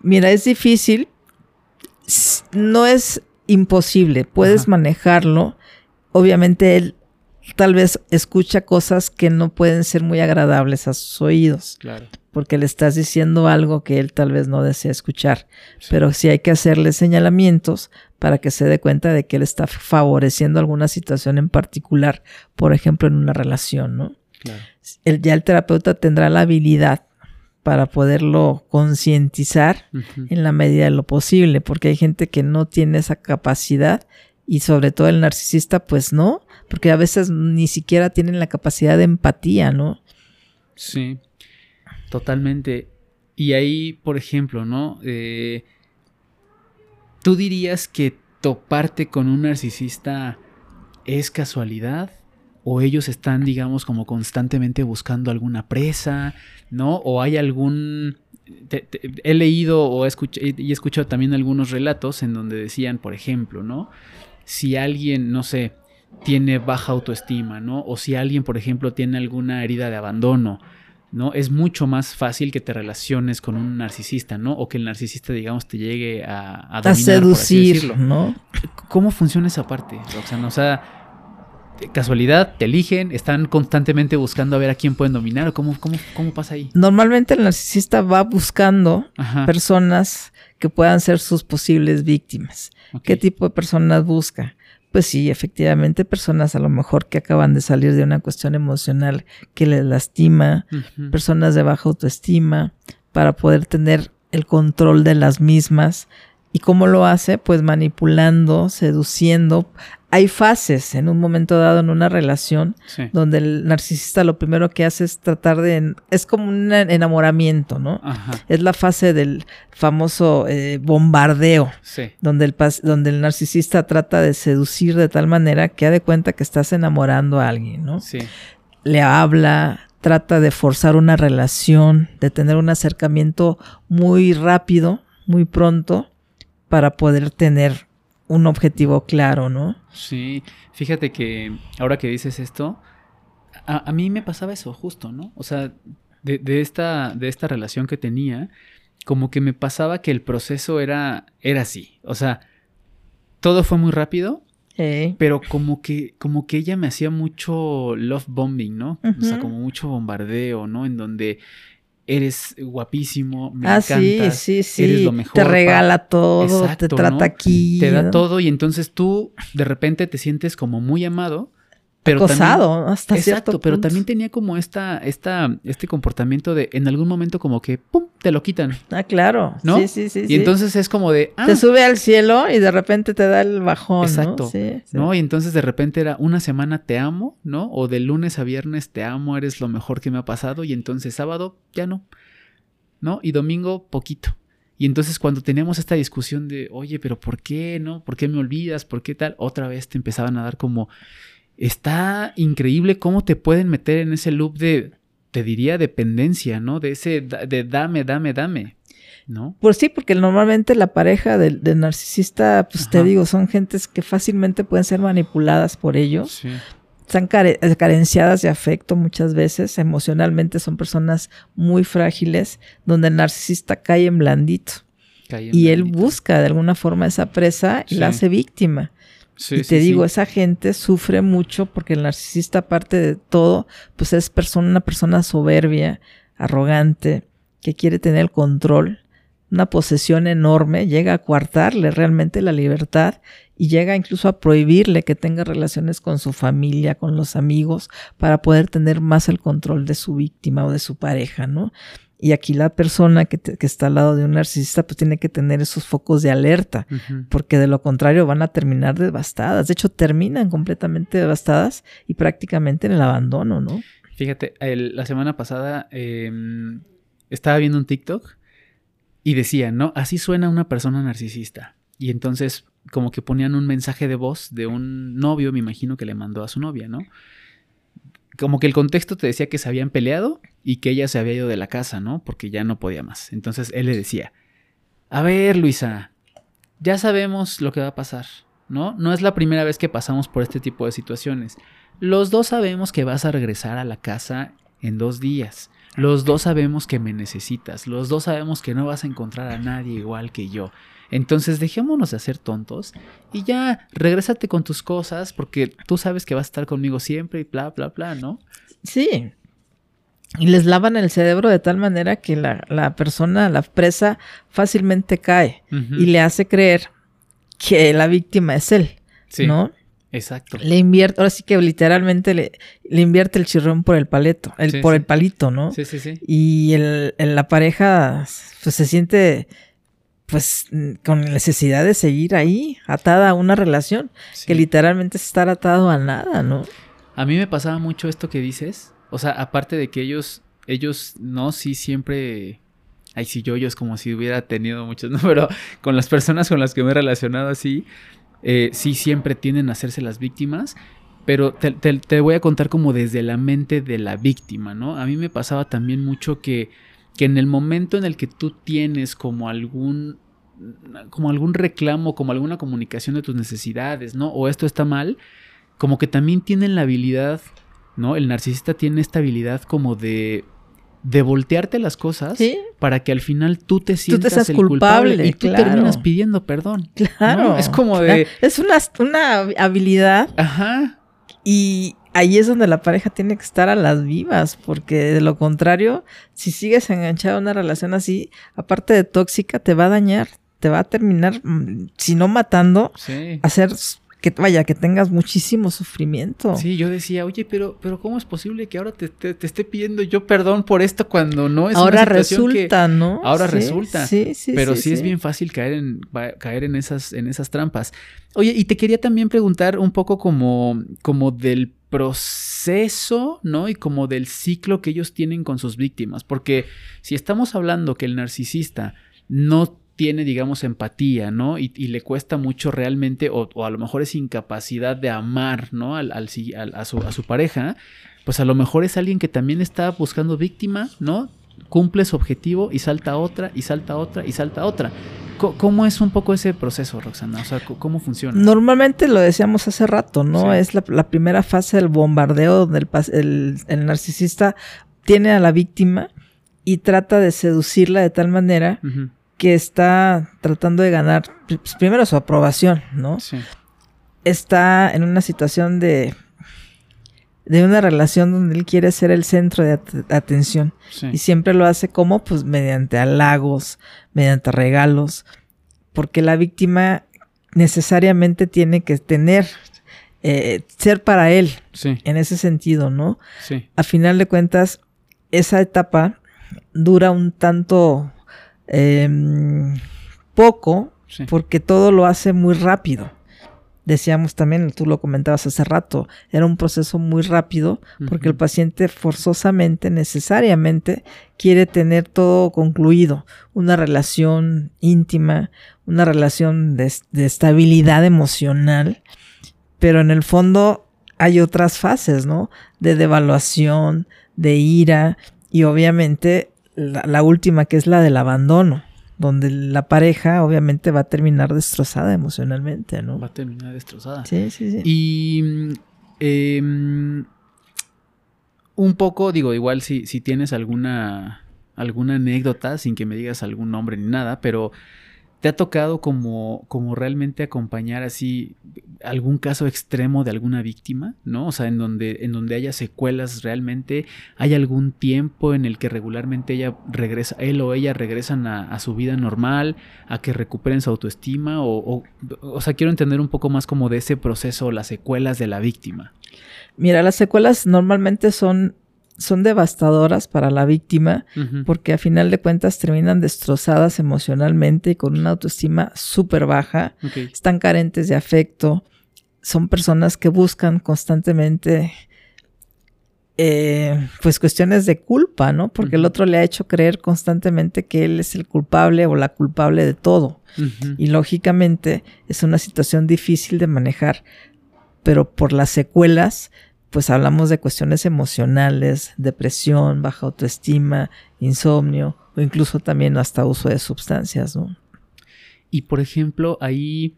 Mira, es difícil, no es imposible, puedes Ajá. manejarlo. Obviamente él tal vez escucha cosas que no pueden ser muy agradables a sus oídos, Claro. porque le estás diciendo algo que él tal vez no desea escuchar. Sí. Pero sí hay que hacerle señalamientos para que se dé cuenta de que él está favoreciendo alguna situación en particular, por ejemplo, en una relación, ¿no? Claro. El, ya el terapeuta tendrá la habilidad para poderlo concientizar en la medida de lo posible, porque hay gente que no tiene esa capacidad y sobre todo el narcisista, pues no, porque a veces ni siquiera tienen la capacidad de empatía, ¿no? Sí, totalmente. Y ahí, por ejemplo, ¿no? Eh, ¿Tú dirías que toparte con un narcisista es casualidad? ¿O ellos están, digamos, como constantemente buscando alguna presa? ¿No? ¿O hay algún... te- he leído o y he escuchado también algunos relatos en donde decían, por ejemplo, ¿no? Si alguien, no sé, tiene baja autoestima, ¿no? O si alguien, por ejemplo, tiene alguna herida de abandono, ¿no? Es mucho más fácil que te relaciones con un narcisista, ¿no? O que el narcisista, digamos, te llegue a, a A dominar, por así seducir, decirlo. ¿no? ¿Cómo funciona esa parte, Roxana? O sea, casualidad, te eligen, están constantemente buscando a ver a quién pueden dominar, o cómo, cómo, cómo pasa ahí. Normalmente el narcisista va buscando Ajá. personas que puedan ser sus posibles víctimas. ¿Qué tipo de personas busca? Pues sí, efectivamente, personas a lo mejor que acaban de salir de una cuestión emocional que les lastima, personas de baja autoestima, para poder tener el control de las mismas. ¿Y cómo lo hace? Pues manipulando, seduciendo. Hay fases en un momento dado en una relación Sí. donde el narcisista lo primero que hace es tratar de... Es como un enamoramiento, ¿no? Ajá. Es la fase del famoso eh, bombardeo, Sí. donde el, donde el narcisista trata de seducir de tal manera que ha de cuenta que estás enamorando a alguien, ¿no? Sí. Le habla, trata de forzar una relación, de tener un acercamiento muy rápido, muy pronto, para poder tener un objetivo claro, ¿no? Sí, fíjate que ahora que dices esto, a, a mí me pasaba eso justo, ¿no? O sea, de, de esta, de esta relación que tenía, como que me pasaba que el proceso era, era así. O sea, todo fue muy rápido, Eh, pero como que, como que ella me hacía mucho love bombing, ¿no? O sea, como mucho bombardeo, ¿no? En donde eres guapísimo, me ah, sí, encantas, sí, sí. eres lo mejor. te pa- regala todo, Exacto, te trata ¿no? aquí. te da todo y entonces tú de repente te sientes como muy amado, pero Acosado también, hasta exacto, cierto pero punto. también tenía como esta, esta, este comportamiento de en algún momento como que pum, te lo quitan, Ah, claro. ¿no? Sí, sí, sí. y sí. entonces es como de ah, te sube al cielo y de repente te da el bajón, Exacto, ¿no? Sí, sí. ¿no? Y entonces de repente era una semana te amo, ¿no? O de lunes a viernes te amo, eres lo mejor que me ha pasado y entonces sábado ya no. ¿no? Y domingo poquito. Y entonces cuando teníamos esta discusión de, oye, pero ¿por qué, no? ¿Por qué me olvidas? ¿Por qué tal? Otra vez te empezaban a dar como, está increíble cómo te pueden meter en ese loop de, te diría, dependencia, ¿no? De ese, de dame, dame, dame. ¿No? Pues sí, porque normalmente la pareja del, narcisista, pues te digo, son gentes que fácilmente pueden ser manipuladas por ellos. Sí. Están carenciadas de afecto muchas veces, emocionalmente son personas muy frágiles, donde el narcisista cae en blandito. y él busca de alguna forma esa presa y la hace víctima y te digo, esa gente sufre mucho porque el narcisista, aparte de todo, pues es persona, una persona soberbia, arrogante, que quiere tener el control, una posesión enorme, llega a coartarle realmente la libertad y llega incluso a prohibirle que tenga relaciones con su familia, con los amigos, para poder tener más el control de su víctima o de su pareja, ¿no? Y aquí la persona que, está al lado de un narcisista pues tiene que tener esos focos de alerta, porque de lo contrario van a terminar devastadas. De hecho, terminan completamente devastadas y prácticamente en el abandono, ¿no? Fíjate, la semana pasada em, estaba viendo un TikTok y decía, ¿no? Así suena una persona narcisista. Y entonces como que ponían un mensaje de voz de un novio, me imagino que le mandó a su novia, ¿no? como que el contexto te decía que se habían peleado y que ella se había ido de la casa, ¿no? Porque ya no podía más. Entonces él le decía, a ver, Luisa, ya sabemos lo que va a pasar, ¿no? No es la primera vez que pasamos por este tipo de situaciones. Los dos sabemos que vas a regresar a la casa en dos días. Los dos sabemos que me necesitas. Los dos sabemos que no vas a encontrar a nadie igual que yo. Entonces dejémonos de hacer tontos y ya regrésate con tus cosas porque tú sabes que vas a estar conmigo siempre y bla, bla, bla, ¿no? Sí. Y les lavan el cerebro de tal manera que la, persona, la presa, fácilmente cae y le hace creer que la víctima es él, ¿no? Exacto. Le invierte, ahora sí que literalmente le, le invierte el chirrón por el paleto, el, por el palito, ¿no? Sí, sí, sí. Y el, la pareja pues, se siente pues con necesidad de seguir ahí, atada a una relación, que literalmente es estar atado a nada, ¿no? A mí me pasaba mucho esto que dices, o sea, aparte de que ellos, ellos, no, sí siempre, ay, sí, yo, yo es como si hubiera tenido muchos, ¿no? Pero con las personas con las que me he relacionado así, eh, sí siempre tienden a hacerse las víctimas, pero te, te, voy a contar como desde la mente de la víctima, ¿no? A mí me pasaba también mucho que que en el momento en el que tú tienes como algún como algún reclamo, como alguna comunicación de tus necesidades, ¿no? O esto está mal, como que también tienen la habilidad, ¿no? El narcisista tiene esta habilidad como de de voltearte las cosas para que al final tú te sientas el culpable, y tú terminas pidiendo perdón. Claro. Es como de es una, una habilidad. Ajá. Y ahí es donde la pareja tiene que estar a las vivas, porque de lo contrario, si sigues enganchado a una relación así, aparte de tóxica, te va a dañar, te va a terminar, mm, si no matando, hacer que vaya, que tengas muchísimo sufrimiento. Sí, yo decía, oye, pero, pero ¿cómo es posible que ahora te, esté pidiendo yo perdón por esto cuando no es ahora resulta, ¿no? Ahora resulta. Sí, sí, Pero sí, es bien fácil caer en, caer en esas, en esas trampas. Oye, y te quería también preguntar un poco como, como del proceso, ¿no? Y como del ciclo que ellos tienen con sus víctimas. Porque si estamos hablando que el narcisista no tiene, digamos, empatía, ¿no? Y, le cuesta mucho realmente, o, a lo mejor es incapacidad de amar, ¿no? Al, al, a, su, a su pareja, pues a lo mejor es alguien que también está buscando víctima, ¿no? Cumple su objetivo y salta otra, y salta otra, y salta otra. ¿Cómo es un poco ese proceso, Roxana? O sea, ¿cómo funciona? Normalmente lo decíamos hace rato, ¿no? Es la, primera fase del bombardeo donde el, narcisista tiene a la víctima y trata de seducirla de tal manera que está tratando de ganar pues, primero su aprobación, ¿no? Sí. Está en una situación de de una relación donde él quiere ser el centro de atención. Y siempre lo hace como, pues, mediante halagos, mediante regalos, porque la víctima necesariamente tiene que tener, eh, ser para él, en ese sentido, ¿no? Sí. A final de cuentas, esa etapa dura un tanto em, poco, porque todo lo hace muy rápido. decíamos también, tú lo comentabas hace rato, era un proceso muy rápido porque el paciente forzosamente, necesariamente, quiere tener todo concluido, una relación íntima, una relación de, de estabilidad emocional, pero en el fondo hay otras fases, ¿no? De devaluación, de ira y obviamente la, última que es la del abandono, donde la pareja obviamente va a terminar destrozada emocionalmente, ¿no? Va a terminar destrozada. Sí, sí, sí. Y em, un poco, digo, igual si, si tienes alguna, alguna anécdota, sin que me digas algún nombre ni nada, pero ¿Te ha tocado como, como realmente acompañar así algún caso extremo de alguna víctima, ¿no? O sea, en donde, en donde haya secuelas realmente, ¿hay algún tiempo en el que regularmente ella regresa, él o ella regresan a, su vida normal, a que recuperen su autoestima? O, o, sea, quiero entender un poco más como de ese proceso, las secuelas de la víctima. Mira, las secuelas normalmente son son devastadoras para la víctima porque a final de cuentas terminan destrozadas emocionalmente y con una autoestima súper baja, están carentes de afecto, son personas que buscan constantemente eh, pues cuestiones de culpa, ¿no? Porque el otro le ha hecho creer constantemente que él es el culpable o la culpable de todo. Y lógicamente es una situación difícil de manejar, pero por las secuelas pues hablamos de cuestiones emocionales, depresión, baja autoestima, insomnio o incluso también hasta uso de sustancias, ¿no? Y por ejemplo, ahí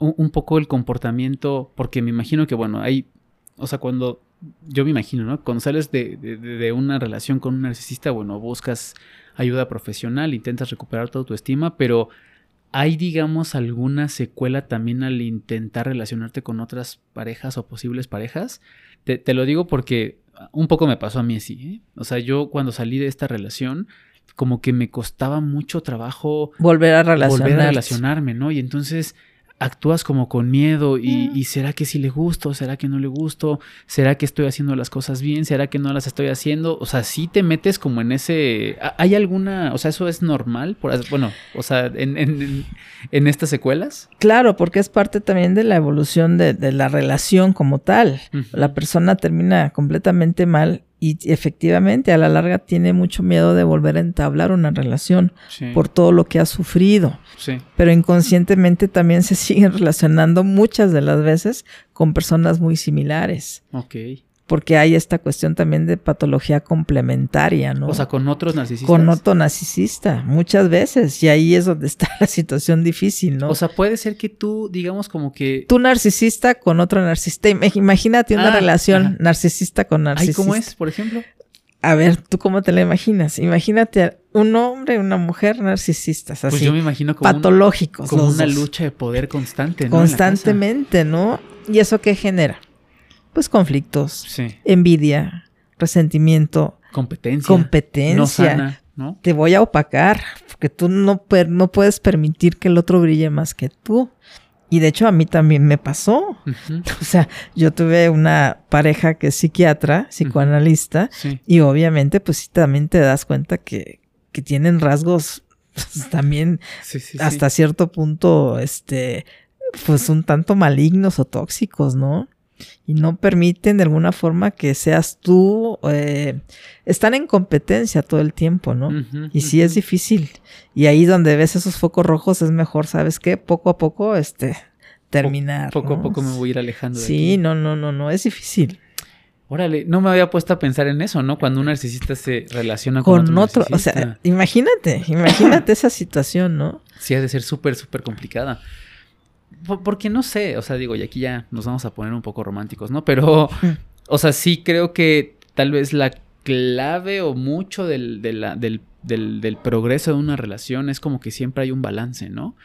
un, poco el comportamiento, porque me imagino que, bueno, hay, o sea, cuando, yo me imagino, ¿no? Cuando sales de, de una relación con un narcisista, bueno, buscas ayuda profesional, intentas recuperar tu autoestima, pero ¿Hay, digamos, alguna secuela también al intentar relacionarte con otras parejas o posibles parejas? Te, lo digo porque un poco me pasó a mí así. ¿eh? O sea, yo cuando salí de esta relación, como que me costaba mucho trabajo volver a, volver a relacionarme, ¿no? Y entonces actúas como con miedo y, y, será que sí le gusto, será que no le gusto, será que estoy haciendo las cosas bien, será que no las estoy haciendo, o sea, sí te metes como en ese, ¿hay alguna, o sea, eso es normal, por, bueno, o sea, en, en, en, estas secuelas? Claro, porque es parte también de la evolución de, de la relación como tal, la persona termina completamente mal y efectivamente a la larga tiene mucho miedo de volver a entablar una relación por todo lo que ha sufrido. Pero inconscientemente también se siguen relacionando muchas de las veces con personas muy similares. Porque hay esta cuestión también de patología complementaria, ¿no? O sea, con otros narcisistas. Con otro narcisista, muchas veces, y ahí es donde está la situación difícil, ¿no? O sea, puede ser que tú, digamos, como que... Tú narcisista con otro narcisista, imagínate una ah, relación narcisista con narcisista. ¿Cómo es, por ejemplo? A ver, ¿tú cómo te la imaginas? Imagínate un hombre y una mujer narcisistas, así. Pues yo me imagino como patológicos. como una lucha de poder constante, ¿no? Constantemente, ¿no? ¿Y eso qué genera? Pues conflictos, envidia, resentimiento, competencia, competencia. No Te voy a opacar porque tú no, no puedes permitir que el otro brille más que tú. Y de hecho a mí también me pasó. O sea, yo tuve una pareja que es psiquiatra, psicoanalista, y obviamente pues sí también te das cuenta que, que tienen rasgos pues, también hasta cierto punto, este, pues un tanto malignos o tóxicos, ¿no? Y no permiten de alguna forma que seas tú, eh, están en competencia todo el tiempo, ¿no? y sí es difícil. Y ahí donde ves esos focos rojos es mejor, ¿sabes qué? Poco a poco, este, terminar. Poco a poco me voy a ir alejando. De sí, no, no, no, no, es difícil. Órale, no me había puesto a pensar en eso, ¿no? Cuando un narcisista se relaciona con, con otro, o sea, imagínate, imagínate esa situación, ¿no? Sí, ha de ser súper, súper complicada porque no sé, o sea, digo, y aquí ya nos vamos a poner un poco románticos, ¿no? Pero, o sea, sí creo que tal vez la clave o mucho del, del, progreso de una relación es como que siempre hay un balance, ¿no?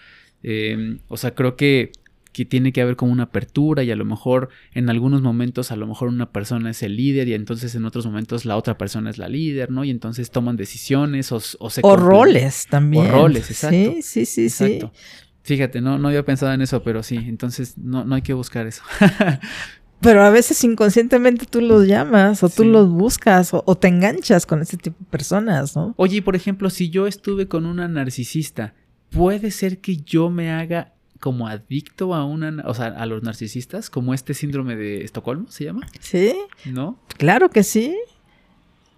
Em, o sea, creo que, que tiene que haber como una apertura y a lo mejor en algunos momentos a lo mejor una persona es el líder y entonces en otros momentos la otra persona es la líder, ¿no? Y entonces toman decisiones o, o se... O roles también. O roles, exacto. Sí, sí, sí, exacto. sí. Fíjate, no, no había pensado en eso, pero sí, entonces no, no hay que buscar eso. pero a veces inconscientemente tú los llamas o tú los buscas o, te enganchas con ese tipo de personas, ¿no? Oye, por ejemplo, si yo estuve con una narcisista, puede ser que yo me haga como adicto a una, o sea, a los narcisistas, como este síndrome de Estocolmo se llama. Sí. ¿No? Claro que sí.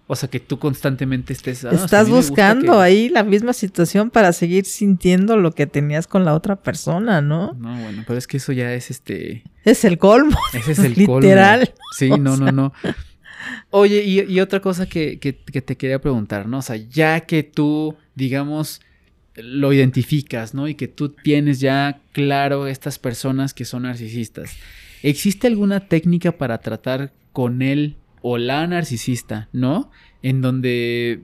O sea, que tú constantemente estés... Ah, Estás buscando ahí la misma situación para seguir sintiendo lo que tenías con la otra persona, ¿no? No, bueno, pero es que eso ya es este... Es el colmo. Ese es el Literal. Sí, no, no, no. Oye, y, otra cosa que, que, te quería preguntar, ¿no? O sea, ya que tú, digamos, lo identificas, ¿no? Y que tú tienes ya claro estas personas que son narcisistas, ¿existe alguna técnica para tratar con él o la narcisista, ¿no? En donde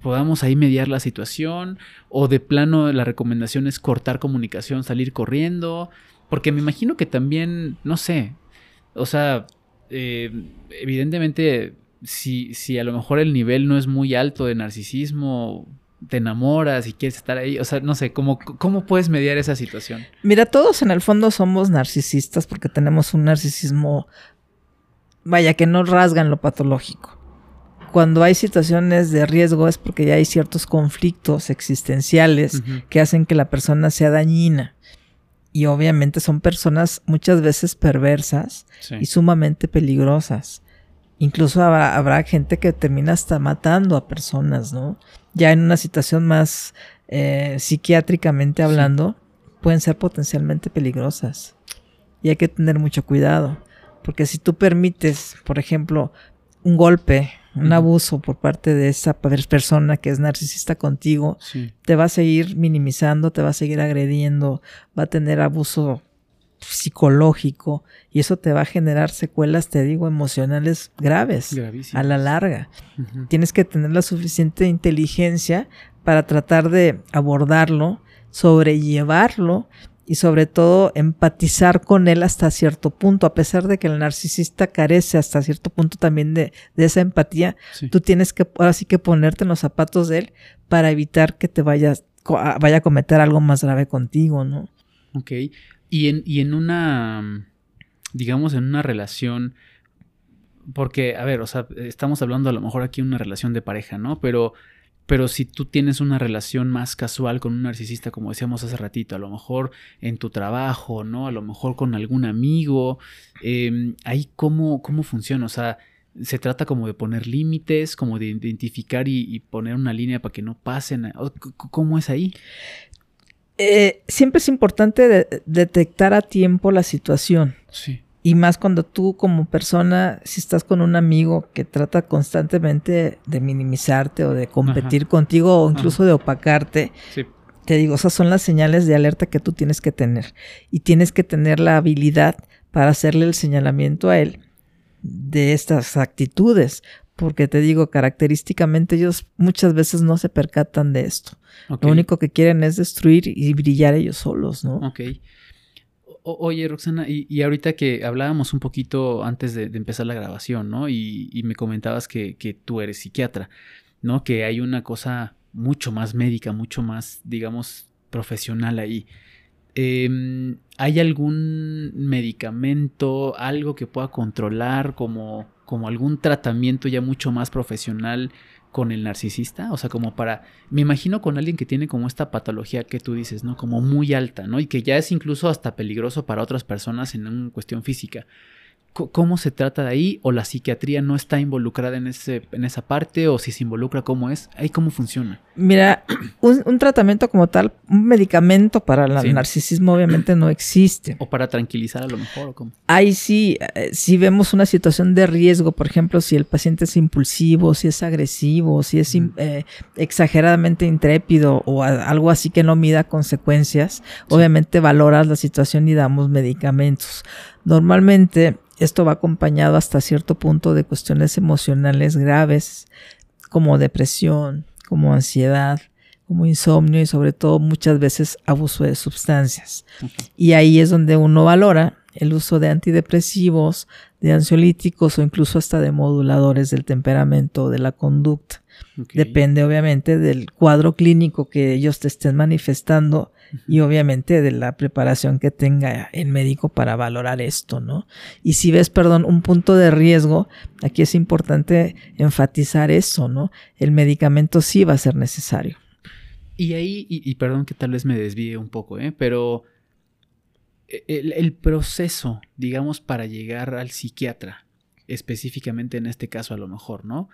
podamos ahí mediar la situación o de plano la recomendación es cortar comunicación, salir corriendo, porque me imagino que también, no sé, o sea, eh, evidentemente si, si a lo mejor el nivel no es muy alto de narcisismo, te enamoras y quieres estar ahí, o sea, no sé, ¿cómo, ¿cómo puedes mediar esa situación? Mira, todos en el fondo somos narcisistas porque tenemos un narcisismo vaya, que no rasgan lo patológico. Cuando hay situaciones de riesgo es porque ya hay ciertos conflictos existenciales que hacen que la persona sea dañina. Y obviamente son personas muchas veces perversas y sumamente peligrosas. Incluso habrá, gente que termina hasta matando a personas, ¿no? Ya en una situación más eh, psiquiátricamente hablando, pueden ser potencialmente peligrosas. Y hay que tener mucho cuidado. Porque si tú permites, por ejemplo, un golpe, un abuso por parte de esa persona que es narcisista contigo, te va a seguir minimizando, te va a seguir agrediendo, va a tener abuso psicológico y eso te va a generar secuelas, te digo, emocionales graves a la larga. Tienes que tener la suficiente inteligencia para tratar de abordarlo, sobrellevarlo y sobre todo empatizar con él hasta cierto punto, a pesar de que el narcisista carece hasta cierto punto también de, esa empatía, tú tienes que ahora sí que ponerte en los zapatos de él para evitar que te vayas, vaya a cometer algo más grave contigo, ¿no? Ok. Y en, y en una, digamos, en una relación, porque, a ver, o sea, estamos hablando a lo mejor aquí de una relación de pareja, ¿no? Pero pero si tú tienes una relación más casual con un narcisista, como decíamos hace ratito, a lo mejor en tu trabajo, ¿no? A lo mejor con algún amigo, em, ahí cómo, cómo funciona, o sea, se trata como de poner límites, como de identificar y, poner una línea para que no pasen. ¿Cómo es ahí? Eh, siempre es importante detectar a tiempo la situación. Sí. Y más cuando tú como persona, si estás con un amigo que trata constantemente de minimizarte o de competir contigo o incluso de opacarte, te digo, esas son las señales de alerta que tú tienes que tener. Y tienes que tener la habilidad para hacerle el señalamiento a él de estas actitudes. Porque te digo, característicamente ellos muchas veces no se percatan de esto. Lo único que quieren es destruir y brillar ellos solos, ¿no? Ok oye, Roxana, y, ahorita que hablábamos un poquito antes de, empezar la grabación, ¿no? Y, me comentabas que, tú eres psiquiatra, ¿no? Que hay una cosa mucho más médica, mucho más, digamos, profesional ahí. Em, ¿Hay algún medicamento, algo que pueda controlar como, como algún tratamiento ya mucho más profesional con el narcisista, o sea, como para, me imagino con alguien que tiene como esta patología que tú dices, ¿no? Como muy alta, ¿no? Y que ya es incluso hasta peligroso para otras personas en una cuestión física cómo se trata de ahí o la psiquiatría no está involucrada en, ese, en esa parte o si se involucra, cómo es, ahí cómo funciona. Mira, un, tratamiento como tal, un medicamento para el narcisismo obviamente no existe. O para tranquilizar a lo mejor. ¿o cómo? Ahí sí, eh, si vemos una situación de riesgo, por ejemplo, si el paciente es impulsivo, si es agresivo, si es eh, exageradamente intrépido o algo así que no mida consecuencias, obviamente valoras la situación y damos medicamentos. Normalmente esto va acompañado hasta cierto punto de cuestiones emocionales graves como depresión, como ansiedad, como insomnio y sobre todo muchas veces abuso de sustancias. Y ahí es donde uno valora el uso de antidepresivos, de ansiolíticos o incluso hasta de moduladores del temperamento o de la conducta. Depende obviamente del cuadro clínico que ellos te estén manifestando y obviamente de la preparación que tenga el médico para valorar esto, ¿no? Y si ves, perdón, un punto de riesgo, aquí es importante enfatizar eso, ¿no? El medicamento sí va a ser necesario. Y ahí, y, perdón que tal vez me desvíe un poco, ¿eh? Pero e, el, el proceso, digamos, para llegar al psiquiatra, específicamente en este caso a lo mejor, ¿no?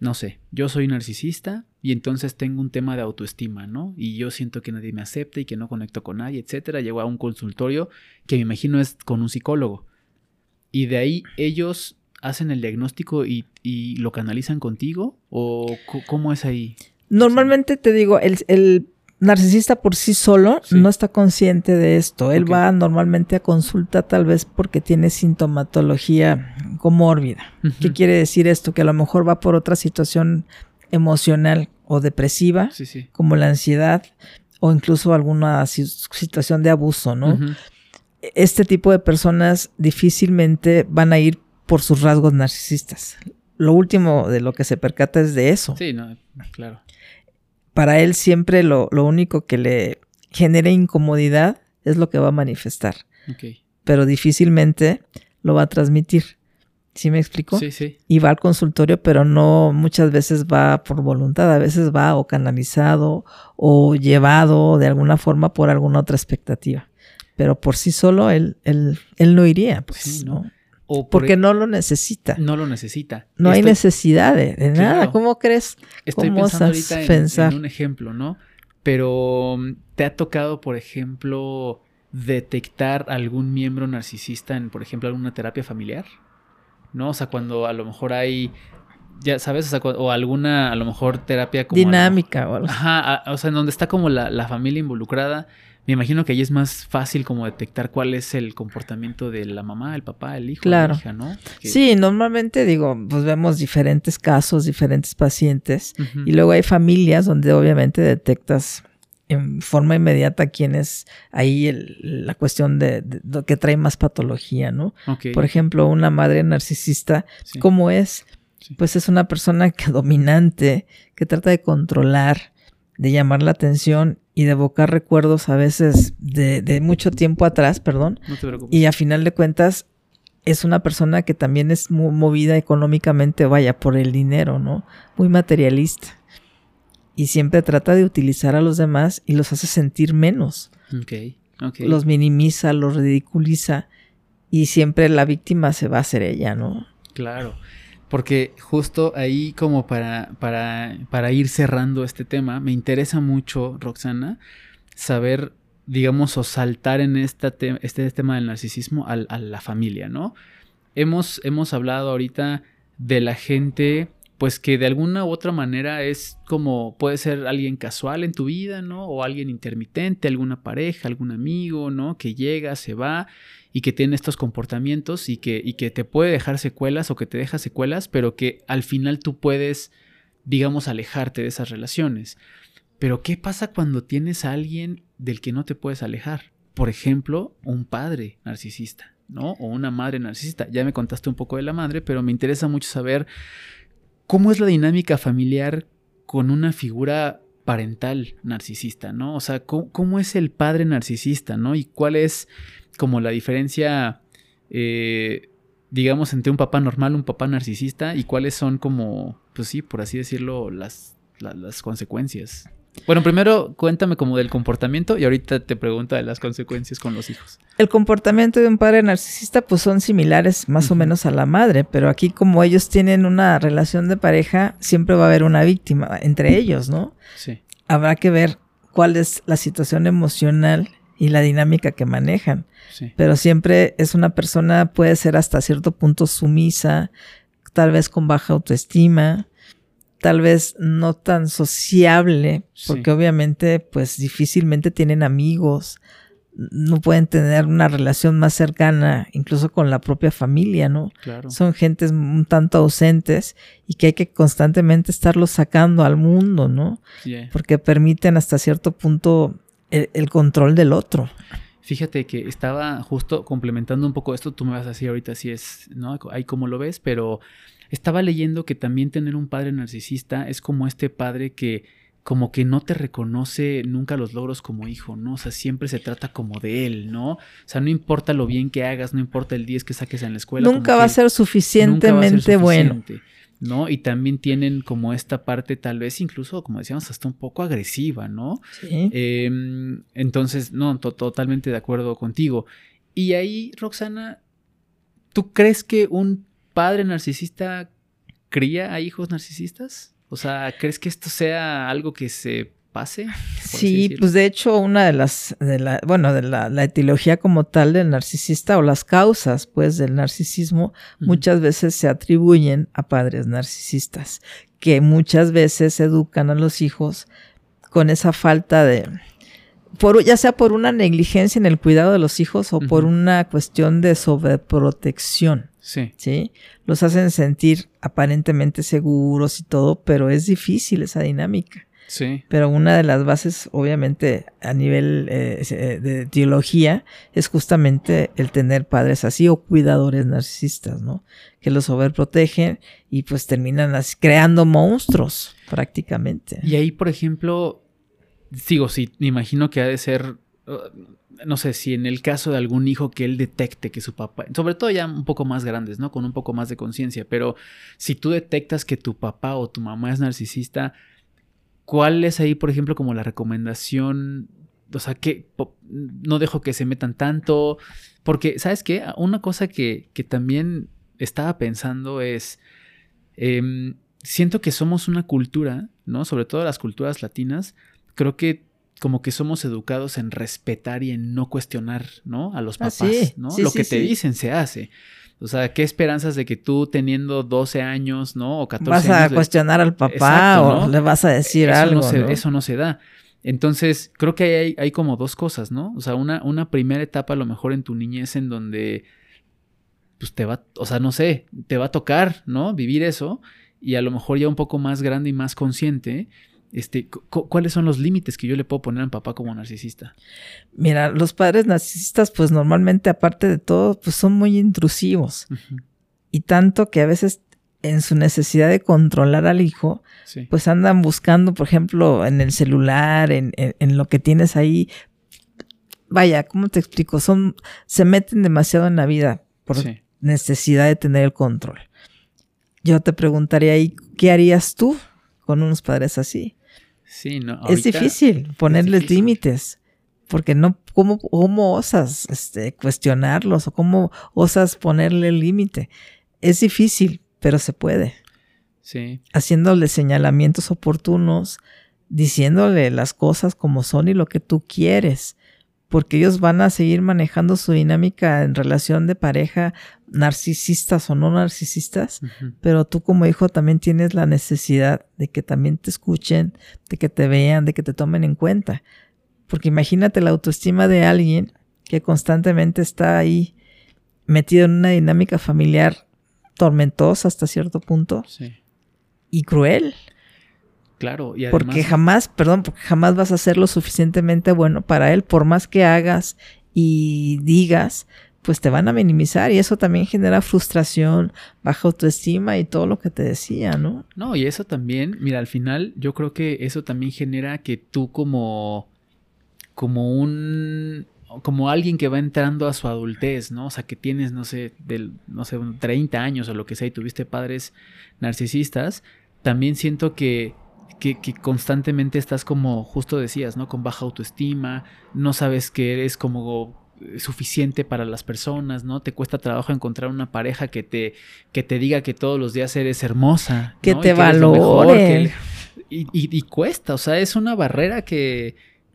No sé, yo soy narcisista y entonces tengo un tema de autoestima, ¿no? Y yo siento que nadie me acepta y que no conecto con nadie, etcétera. Llego a un consultorio que me imagino es con un psicólogo. Y de ahí ellos hacen el diagnóstico y, lo canalizan contigo o cómo es ahí? Normalmente te digo, el, el narcisista por sí solo no está consciente de esto. Él va normalmente a consulta tal vez porque tiene sintomatología comórbida. ¿Qué quiere decir esto? Que a lo mejor va por otra situación emocional o depresiva, como la ansiedad o incluso alguna situación de abuso, ¿no? Este tipo de personas difícilmente van a ir por sus rasgos narcisistas. Lo último de lo que se percata es de eso. Sí, no, claro para él siempre lo, único que le genere incomodidad es lo que va a manifestar. Pero difícilmente lo va a transmitir. ¿Sí me explico? Sí, sí. Y va al consultorio, pero no muchas veces va por voluntad, a veces va o canalizado o llevado de alguna forma por alguna otra expectativa. Pero por sí solo él, él, él no iría, pues, ¿no? Porque e no lo necesita. No lo necesita. No hay necesidad de, nada. ¿Cómo crees? Estoy pensando ahorita en, un ejemplo, ¿no? Pero mm, ¿te ha tocado, por ejemplo, detectar algún miembro narcisista en, por ejemplo, alguna terapia familiar? ¿No? O sea, cuando a lo mejor hay ya sabes, o, alguna, a lo mejor terapia como... Dinámica o algo. Ajá, o sea, en donde está como la, la, familia involucrada me imagino que ahí es más fácil como detectar cuál es el comportamiento de la mamá, el papá, el hijo, la hija, ¿no? Sí, normalmente digo, pues vemos diferentes casos, diferentes pacientes y luego hay familias donde obviamente detectas en forma inmediata quién es ahí la cuestión de, lo que trae más patología, ¿no? Por ejemplo, una madre narcisista, ¿cómo es? Pues es una persona que dominante, que trata de controlar, de llamar la atención y de evocar recuerdos a veces de, mucho tiempo atrás, perdón. No te preocupes. Y a final de cuentas es una persona que también es muy movida económicamente, vaya, por el dinero, ¿no? Muy materialista. Y siempre trata de utilizar a los demás y los hace sentir menos. Los minimiza, los ridiculiza y siempre la víctima se va a hacer ella, ¿no? Claro. Porque justo ahí como para, para, para ir cerrando este tema, me interesa mucho, Roxana, saber, digamos, o saltar en esta este tema del narcisismo a, a, la familia, ¿no? Hemos, hemos hablado ahorita de la gente, pues que de alguna u otra manera es como, puede ser alguien casual en tu vida, ¿no? O alguien intermitente, alguna pareja, algún amigo, ¿no? Que llega, se va y que tiene estos comportamientos y que, y que te puede dejar secuelas o que te deja secuelas, pero que al final tú puedes, digamos, alejarte de esas relaciones. Pero ¿qué pasa cuando tienes a alguien del que no te puedes alejar? Por ejemplo, un padre narcisista, ¿no? O una madre narcisista. Ya me contaste un poco de la madre, pero me interesa mucho saber cómo es la dinámica familiar con una figura parental narcisista, ¿no? O sea, ¿cómo, es el padre narcisista, ¿no? Y cuál es como la diferencia, eh, digamos, entre un papá normal, un papá narcisista y cuáles son como, pues sí, por así decirlo, las, las, consecuencias. Bueno, primero cuéntame como del comportamiento y ahorita te pregunto de las consecuencias con los hijos. El comportamiento de un padre narcisista pues son similares más o menos a la madre, pero aquí como ellos tienen una relación de pareja, siempre va a haber una víctima entre ellos, ¿no? Sí. Habrá que ver cuál es la situación emocional y la dinámica que manejan. Pero siempre es una persona, puede ser hasta cierto punto sumisa, tal vez con baja autoestima, tal vez no tan sociable, porque obviamente pues difícilmente tienen amigos, no pueden tener una relación más cercana, incluso con la propia familia, ¿no? Son gentes un tanto ausentes y que hay que constantemente estarlos sacando al mundo, ¿no? Porque permiten hasta cierto punto el, control del otro. Fíjate que estaba justo complementando un poco esto, tú me vas a decir ahorita si es, ¿no? Ahí como lo ves, pero estaba leyendo que también tener un padre narcisista es como este padre que como que no te reconoce nunca los logros como hijo, ¿no? O sea, siempre se trata como de él, ¿no? O sea, no importa lo bien que hagas, no importa el 10 que saques en la escuela. Nunca va a ser suficientemente bueno. ¿no? Y también tienen como esta parte tal vez incluso, como decíamos, hasta un poco agresiva, ¿no? Sí. Em, entonces, no, totalmente de acuerdo contigo. Y ahí, Roxana, ¿tú crees que un padre narcisista cría a hijos narcisistas? O sea, ¿crees que esto sea algo que se pase? Sí, pues de hecho una de las, de la, bueno, de la, la, etiología como tal del narcisista o las causas pues del narcisismo muchas veces se atribuyen a padres narcisistas que muchas veces educan a los hijos con esa falta de, por, ya sea por una negligencia en el cuidado de los hijos o por una cuestión de sobreprotección. Sí. sí. Los hacen sentir aparentemente seguros y todo, pero es difícil esa dinámica. Sí. Pero una de las bases, obviamente, a nivel eh, eh, de teología, es justamente el tener padres así o cuidadores narcisistas, ¿no? Que los sobreprotegen y pues terminan así, creando monstruos prácticamente. Y ahí, por ejemplo, digo, sí, me imagino que ha de ser, uh, no sé, si en el caso de algún hijo que él detecte que su papá, sobre todo ya un poco más grandes, ¿no? Con un poco más de conciencia, pero si tú detectas que tu papá o tu mamá es narcisista, ¿Cuál es ahí, por ejemplo, como la recomendación? O sea, que no dejo que se metan tanto. Porque, ¿sabes qué? Una cosa que, que también estaba pensando es. Em, siento que somos una cultura, ¿no? Sobre todo las culturas latinas. Creo que como que somos educados en respetar y en no cuestionar, ¿no? A los Ah, papás, sí, ¿no? sí, Lo sí, que te dicen se hace. O sea, ¿qué esperanzas de que tú teniendo 12 años, ¿no? O 14 Vas a años. le- cuestionar al papá Exacto, o ¿no? le vas a decir eso algo. No se, ¿no? Eso no se da. Entonces, creo que hay, hay como dos cosas, ¿no? O sea, una, una primera etapa a lo mejor en tu niñez en donde, pues te va, o sea, no sé, te va a tocar, ¿no? Vivir eso y a lo mejor ya un poco más grande y más consciente, este, cu- cu- ¿cuáles son los límites que yo le puedo poner a mi papá como narcisista? Mira, los padres narcisistas, pues normalmente, aparte de todo, pues son muy intrusivos. Y tanto que a veces en su necesidad de controlar al hijo, Sí. pues andan buscando, por ejemplo, en el celular, en, en- en lo que tienes ahí. Vaya, ¿cómo te explico? Son, se meten demasiado en la vida por Sí. necesidad de tener el control. Yo te preguntaría ahí, ¿qué harías tú con unos padres así? Sí, no. es difícil ponerles difícil. límites. Porque no, ¿cómo, cómo osas este, cuestionarlos o cómo osas ponerle límite? Es difícil, pero se puede. Sí. Haciéndole señalamientos oportunos, diciéndole las cosas como son y lo que tú quieres. Porque ellos van a seguir manejando su dinámica en relación de pareja, narcisistas o no narcisistas pero tú como hijo también tienes la necesidad de que también te escuchen, de que te vean, de que te tomen en cuenta. Porque imagínate la autoestima de alguien que constantemente está ahí metido en una dinámica familiar tormentosa hasta cierto punto Sí. y cruel, Claro. Y además, porque jamás, perdón, porque jamás vas a ser lo suficientemente bueno para él, por más que hagas y digas, pues te van a minimizar y eso también genera frustración, baja autoestima y todo lo que te decía, ¿no? No, y eso también, mira, al final yo creo que eso también genera que tú como como un como alguien que va entrando a su adultez, ¿no? O sea, que tienes, no sé, del no sé, un 30 años o lo que sea y tuviste padres narcisistas, también siento que que, que constantemente estás como justo decías, ¿no? Con baja autoestima, no sabes que eres como suficiente para las personas, ¿no? Te cuesta trabajo encontrar una pareja que te que te diga que todos los días eres hermosa, Que ¿no? te Y mejor, valore. que y, y- y cuesta, o sea, es una barrera que,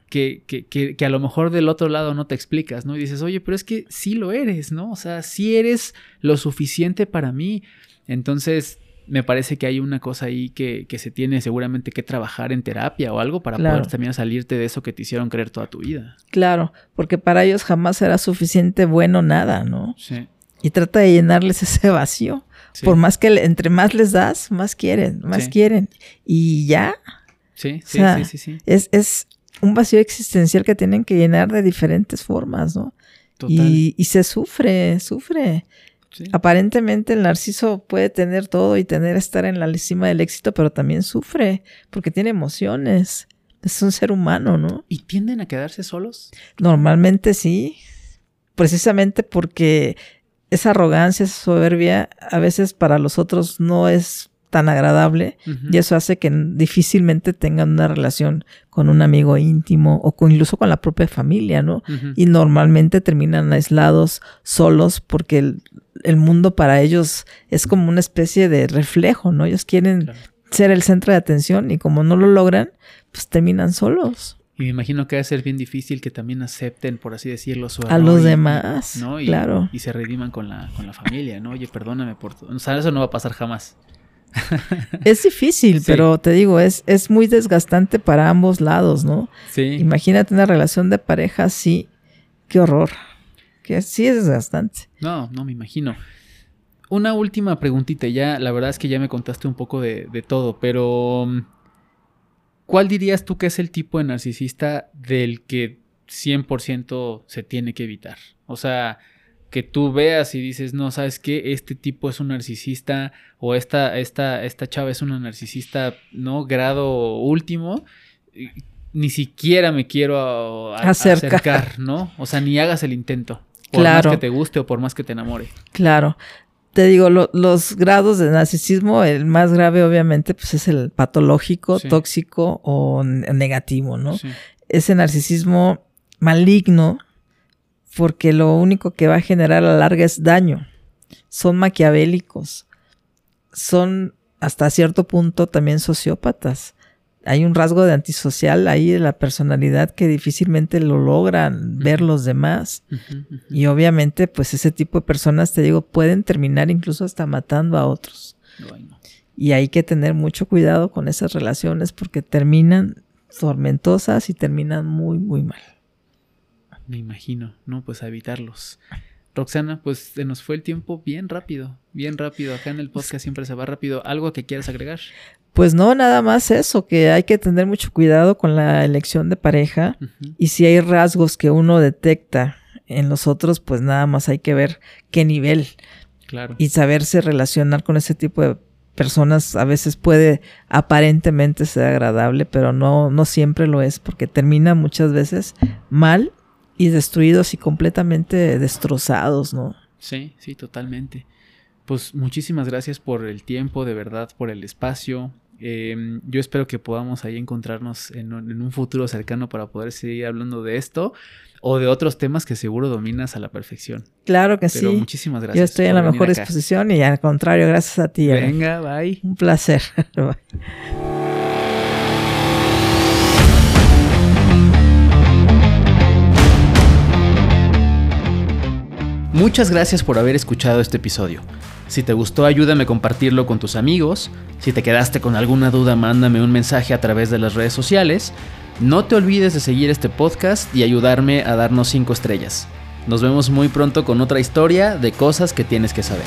que, que, que, que a lo mejor del otro lado no te explicas, ¿no? Y dices, oye, pero es que sí lo eres, ¿no? O sea, sí eres lo suficiente para mí. Entonces, me parece que hay una cosa ahí que, que se tiene seguramente que trabajar en terapia o algo para Claro. poder también salirte de eso que te hicieron creer toda tu vida. Claro, porque para ellos jamás será suficiente bueno nada, ¿no? Sí. Y trata de llenarles ese vacío. sí. Por más que le- entre más les das, más quieren, más Sí. quieren. Y ya, Sí, sí, sea, sí, sí, sí. es, es un vacío existencial que tienen que llenar de diferentes formas, ¿no? Total. Y, y se sufre, sufre. Sí. Aparentemente el narciso puede tener todo y tener estar en la cima del éxito, pero también sufre porque tiene emociones. Es un ser humano, ¿no? ¿Y tienden a quedarse solos? Normalmente sí, precisamente porque esa arrogancia, esa soberbia, a veces para los otros no es tan agradable y eso hace que difícilmente tengan una relación con un amigo íntimo o con, incluso con la propia familia, ¿no? Y normalmente terminan aislados, solos, porque el, mundo para ellos es como una especie de reflejo, ¿no? Ellos quieren ser el centro de atención y como no lo logran, pues terminan solos. Y me imagino que va a ser bien difícil que también acepten, por así decirlo, su A los demás, ¿no? Y, claro. Y se rediman con la, con la familia, ¿no? Oye, perdóname por... O sea, eso no va a pasar jamás. es difícil, pero te digo, es, es muy desgastante para ambos lados, ¿no? Sí. Imagínate una relación de pareja así, qué horror. Que sí es desgastante. No, no me imagino. Una última preguntita, ya, la verdad es que ya me contaste un poco de, de todo, pero ¿cuál dirías tú que es el tipo de narcisista del que 100% se tiene que evitar? O sea, que tú veas y dices, no, ¿sabes qué? Este tipo es un narcisista o esta, esta, esta chava es una narcisista, ¿no? Grado último. Ni siquiera me quiero acercar. ¿no? O sea, ni hagas el intento. Por más que te guste o por más que te enamore. Claro. Te digo, los grados de narcisismo, el más grave obviamente pues es el patológico, tóxico o negativo, ¿no? Ese narcisismo maligno porque lo único que va a generar a la larga es daño. Son maquiavélicos, son hasta cierto punto también sociópatas. Hay un rasgo de antisocial ahí de la personalidad que difícilmente lo logran ver los demás. Y obviamente, pues ese tipo de personas, te digo, pueden terminar incluso hasta matando a otros. Y hay que tener mucho cuidado con esas relaciones porque terminan tormentosas y terminan muy, muy mal. Me imagino, ¿no? Pues a evitarlos. Roxana, pues se nos fue el tiempo bien rápido, bien rápido. Acá en el podcast siempre se va rápido. ¿Algo que quieras agregar? Pues no, nada más eso, que hay que tener mucho cuidado con la elección de pareja y si hay rasgos que uno detecta en los otros, pues nada más hay que ver qué nivel. Claro. Y saberse relacionar con ese tipo de personas a veces puede aparentemente ser agradable, pero no, no siempre lo es, porque termina muchas veces mal y destruidos y completamente destrozados, ¿no? Sí, sí, totalmente. Pues muchísimas gracias por el tiempo, de verdad, por el espacio. Em, yo espero que podamos ahí encontrarnos en, un futuro cercano para poder seguir hablando de esto o de otros temas que seguro dominas a la perfección. Claro que sí. Muchísimas gracias. Yo estoy en la mejor disposición y al contrario, gracias a ti. Venga, bye. Un placer. Muchas gracias por haber escuchado este episodio. Si te gustó, ayúdame a compartirlo con tus amigos. Si te quedaste con alguna duda, mándame un mensaje a través de las redes sociales. No te olvides de seguir este podcast y ayudarme a darnos 5 estrellas. Nos vemos muy pronto con otra historia de cosas que tienes que saber.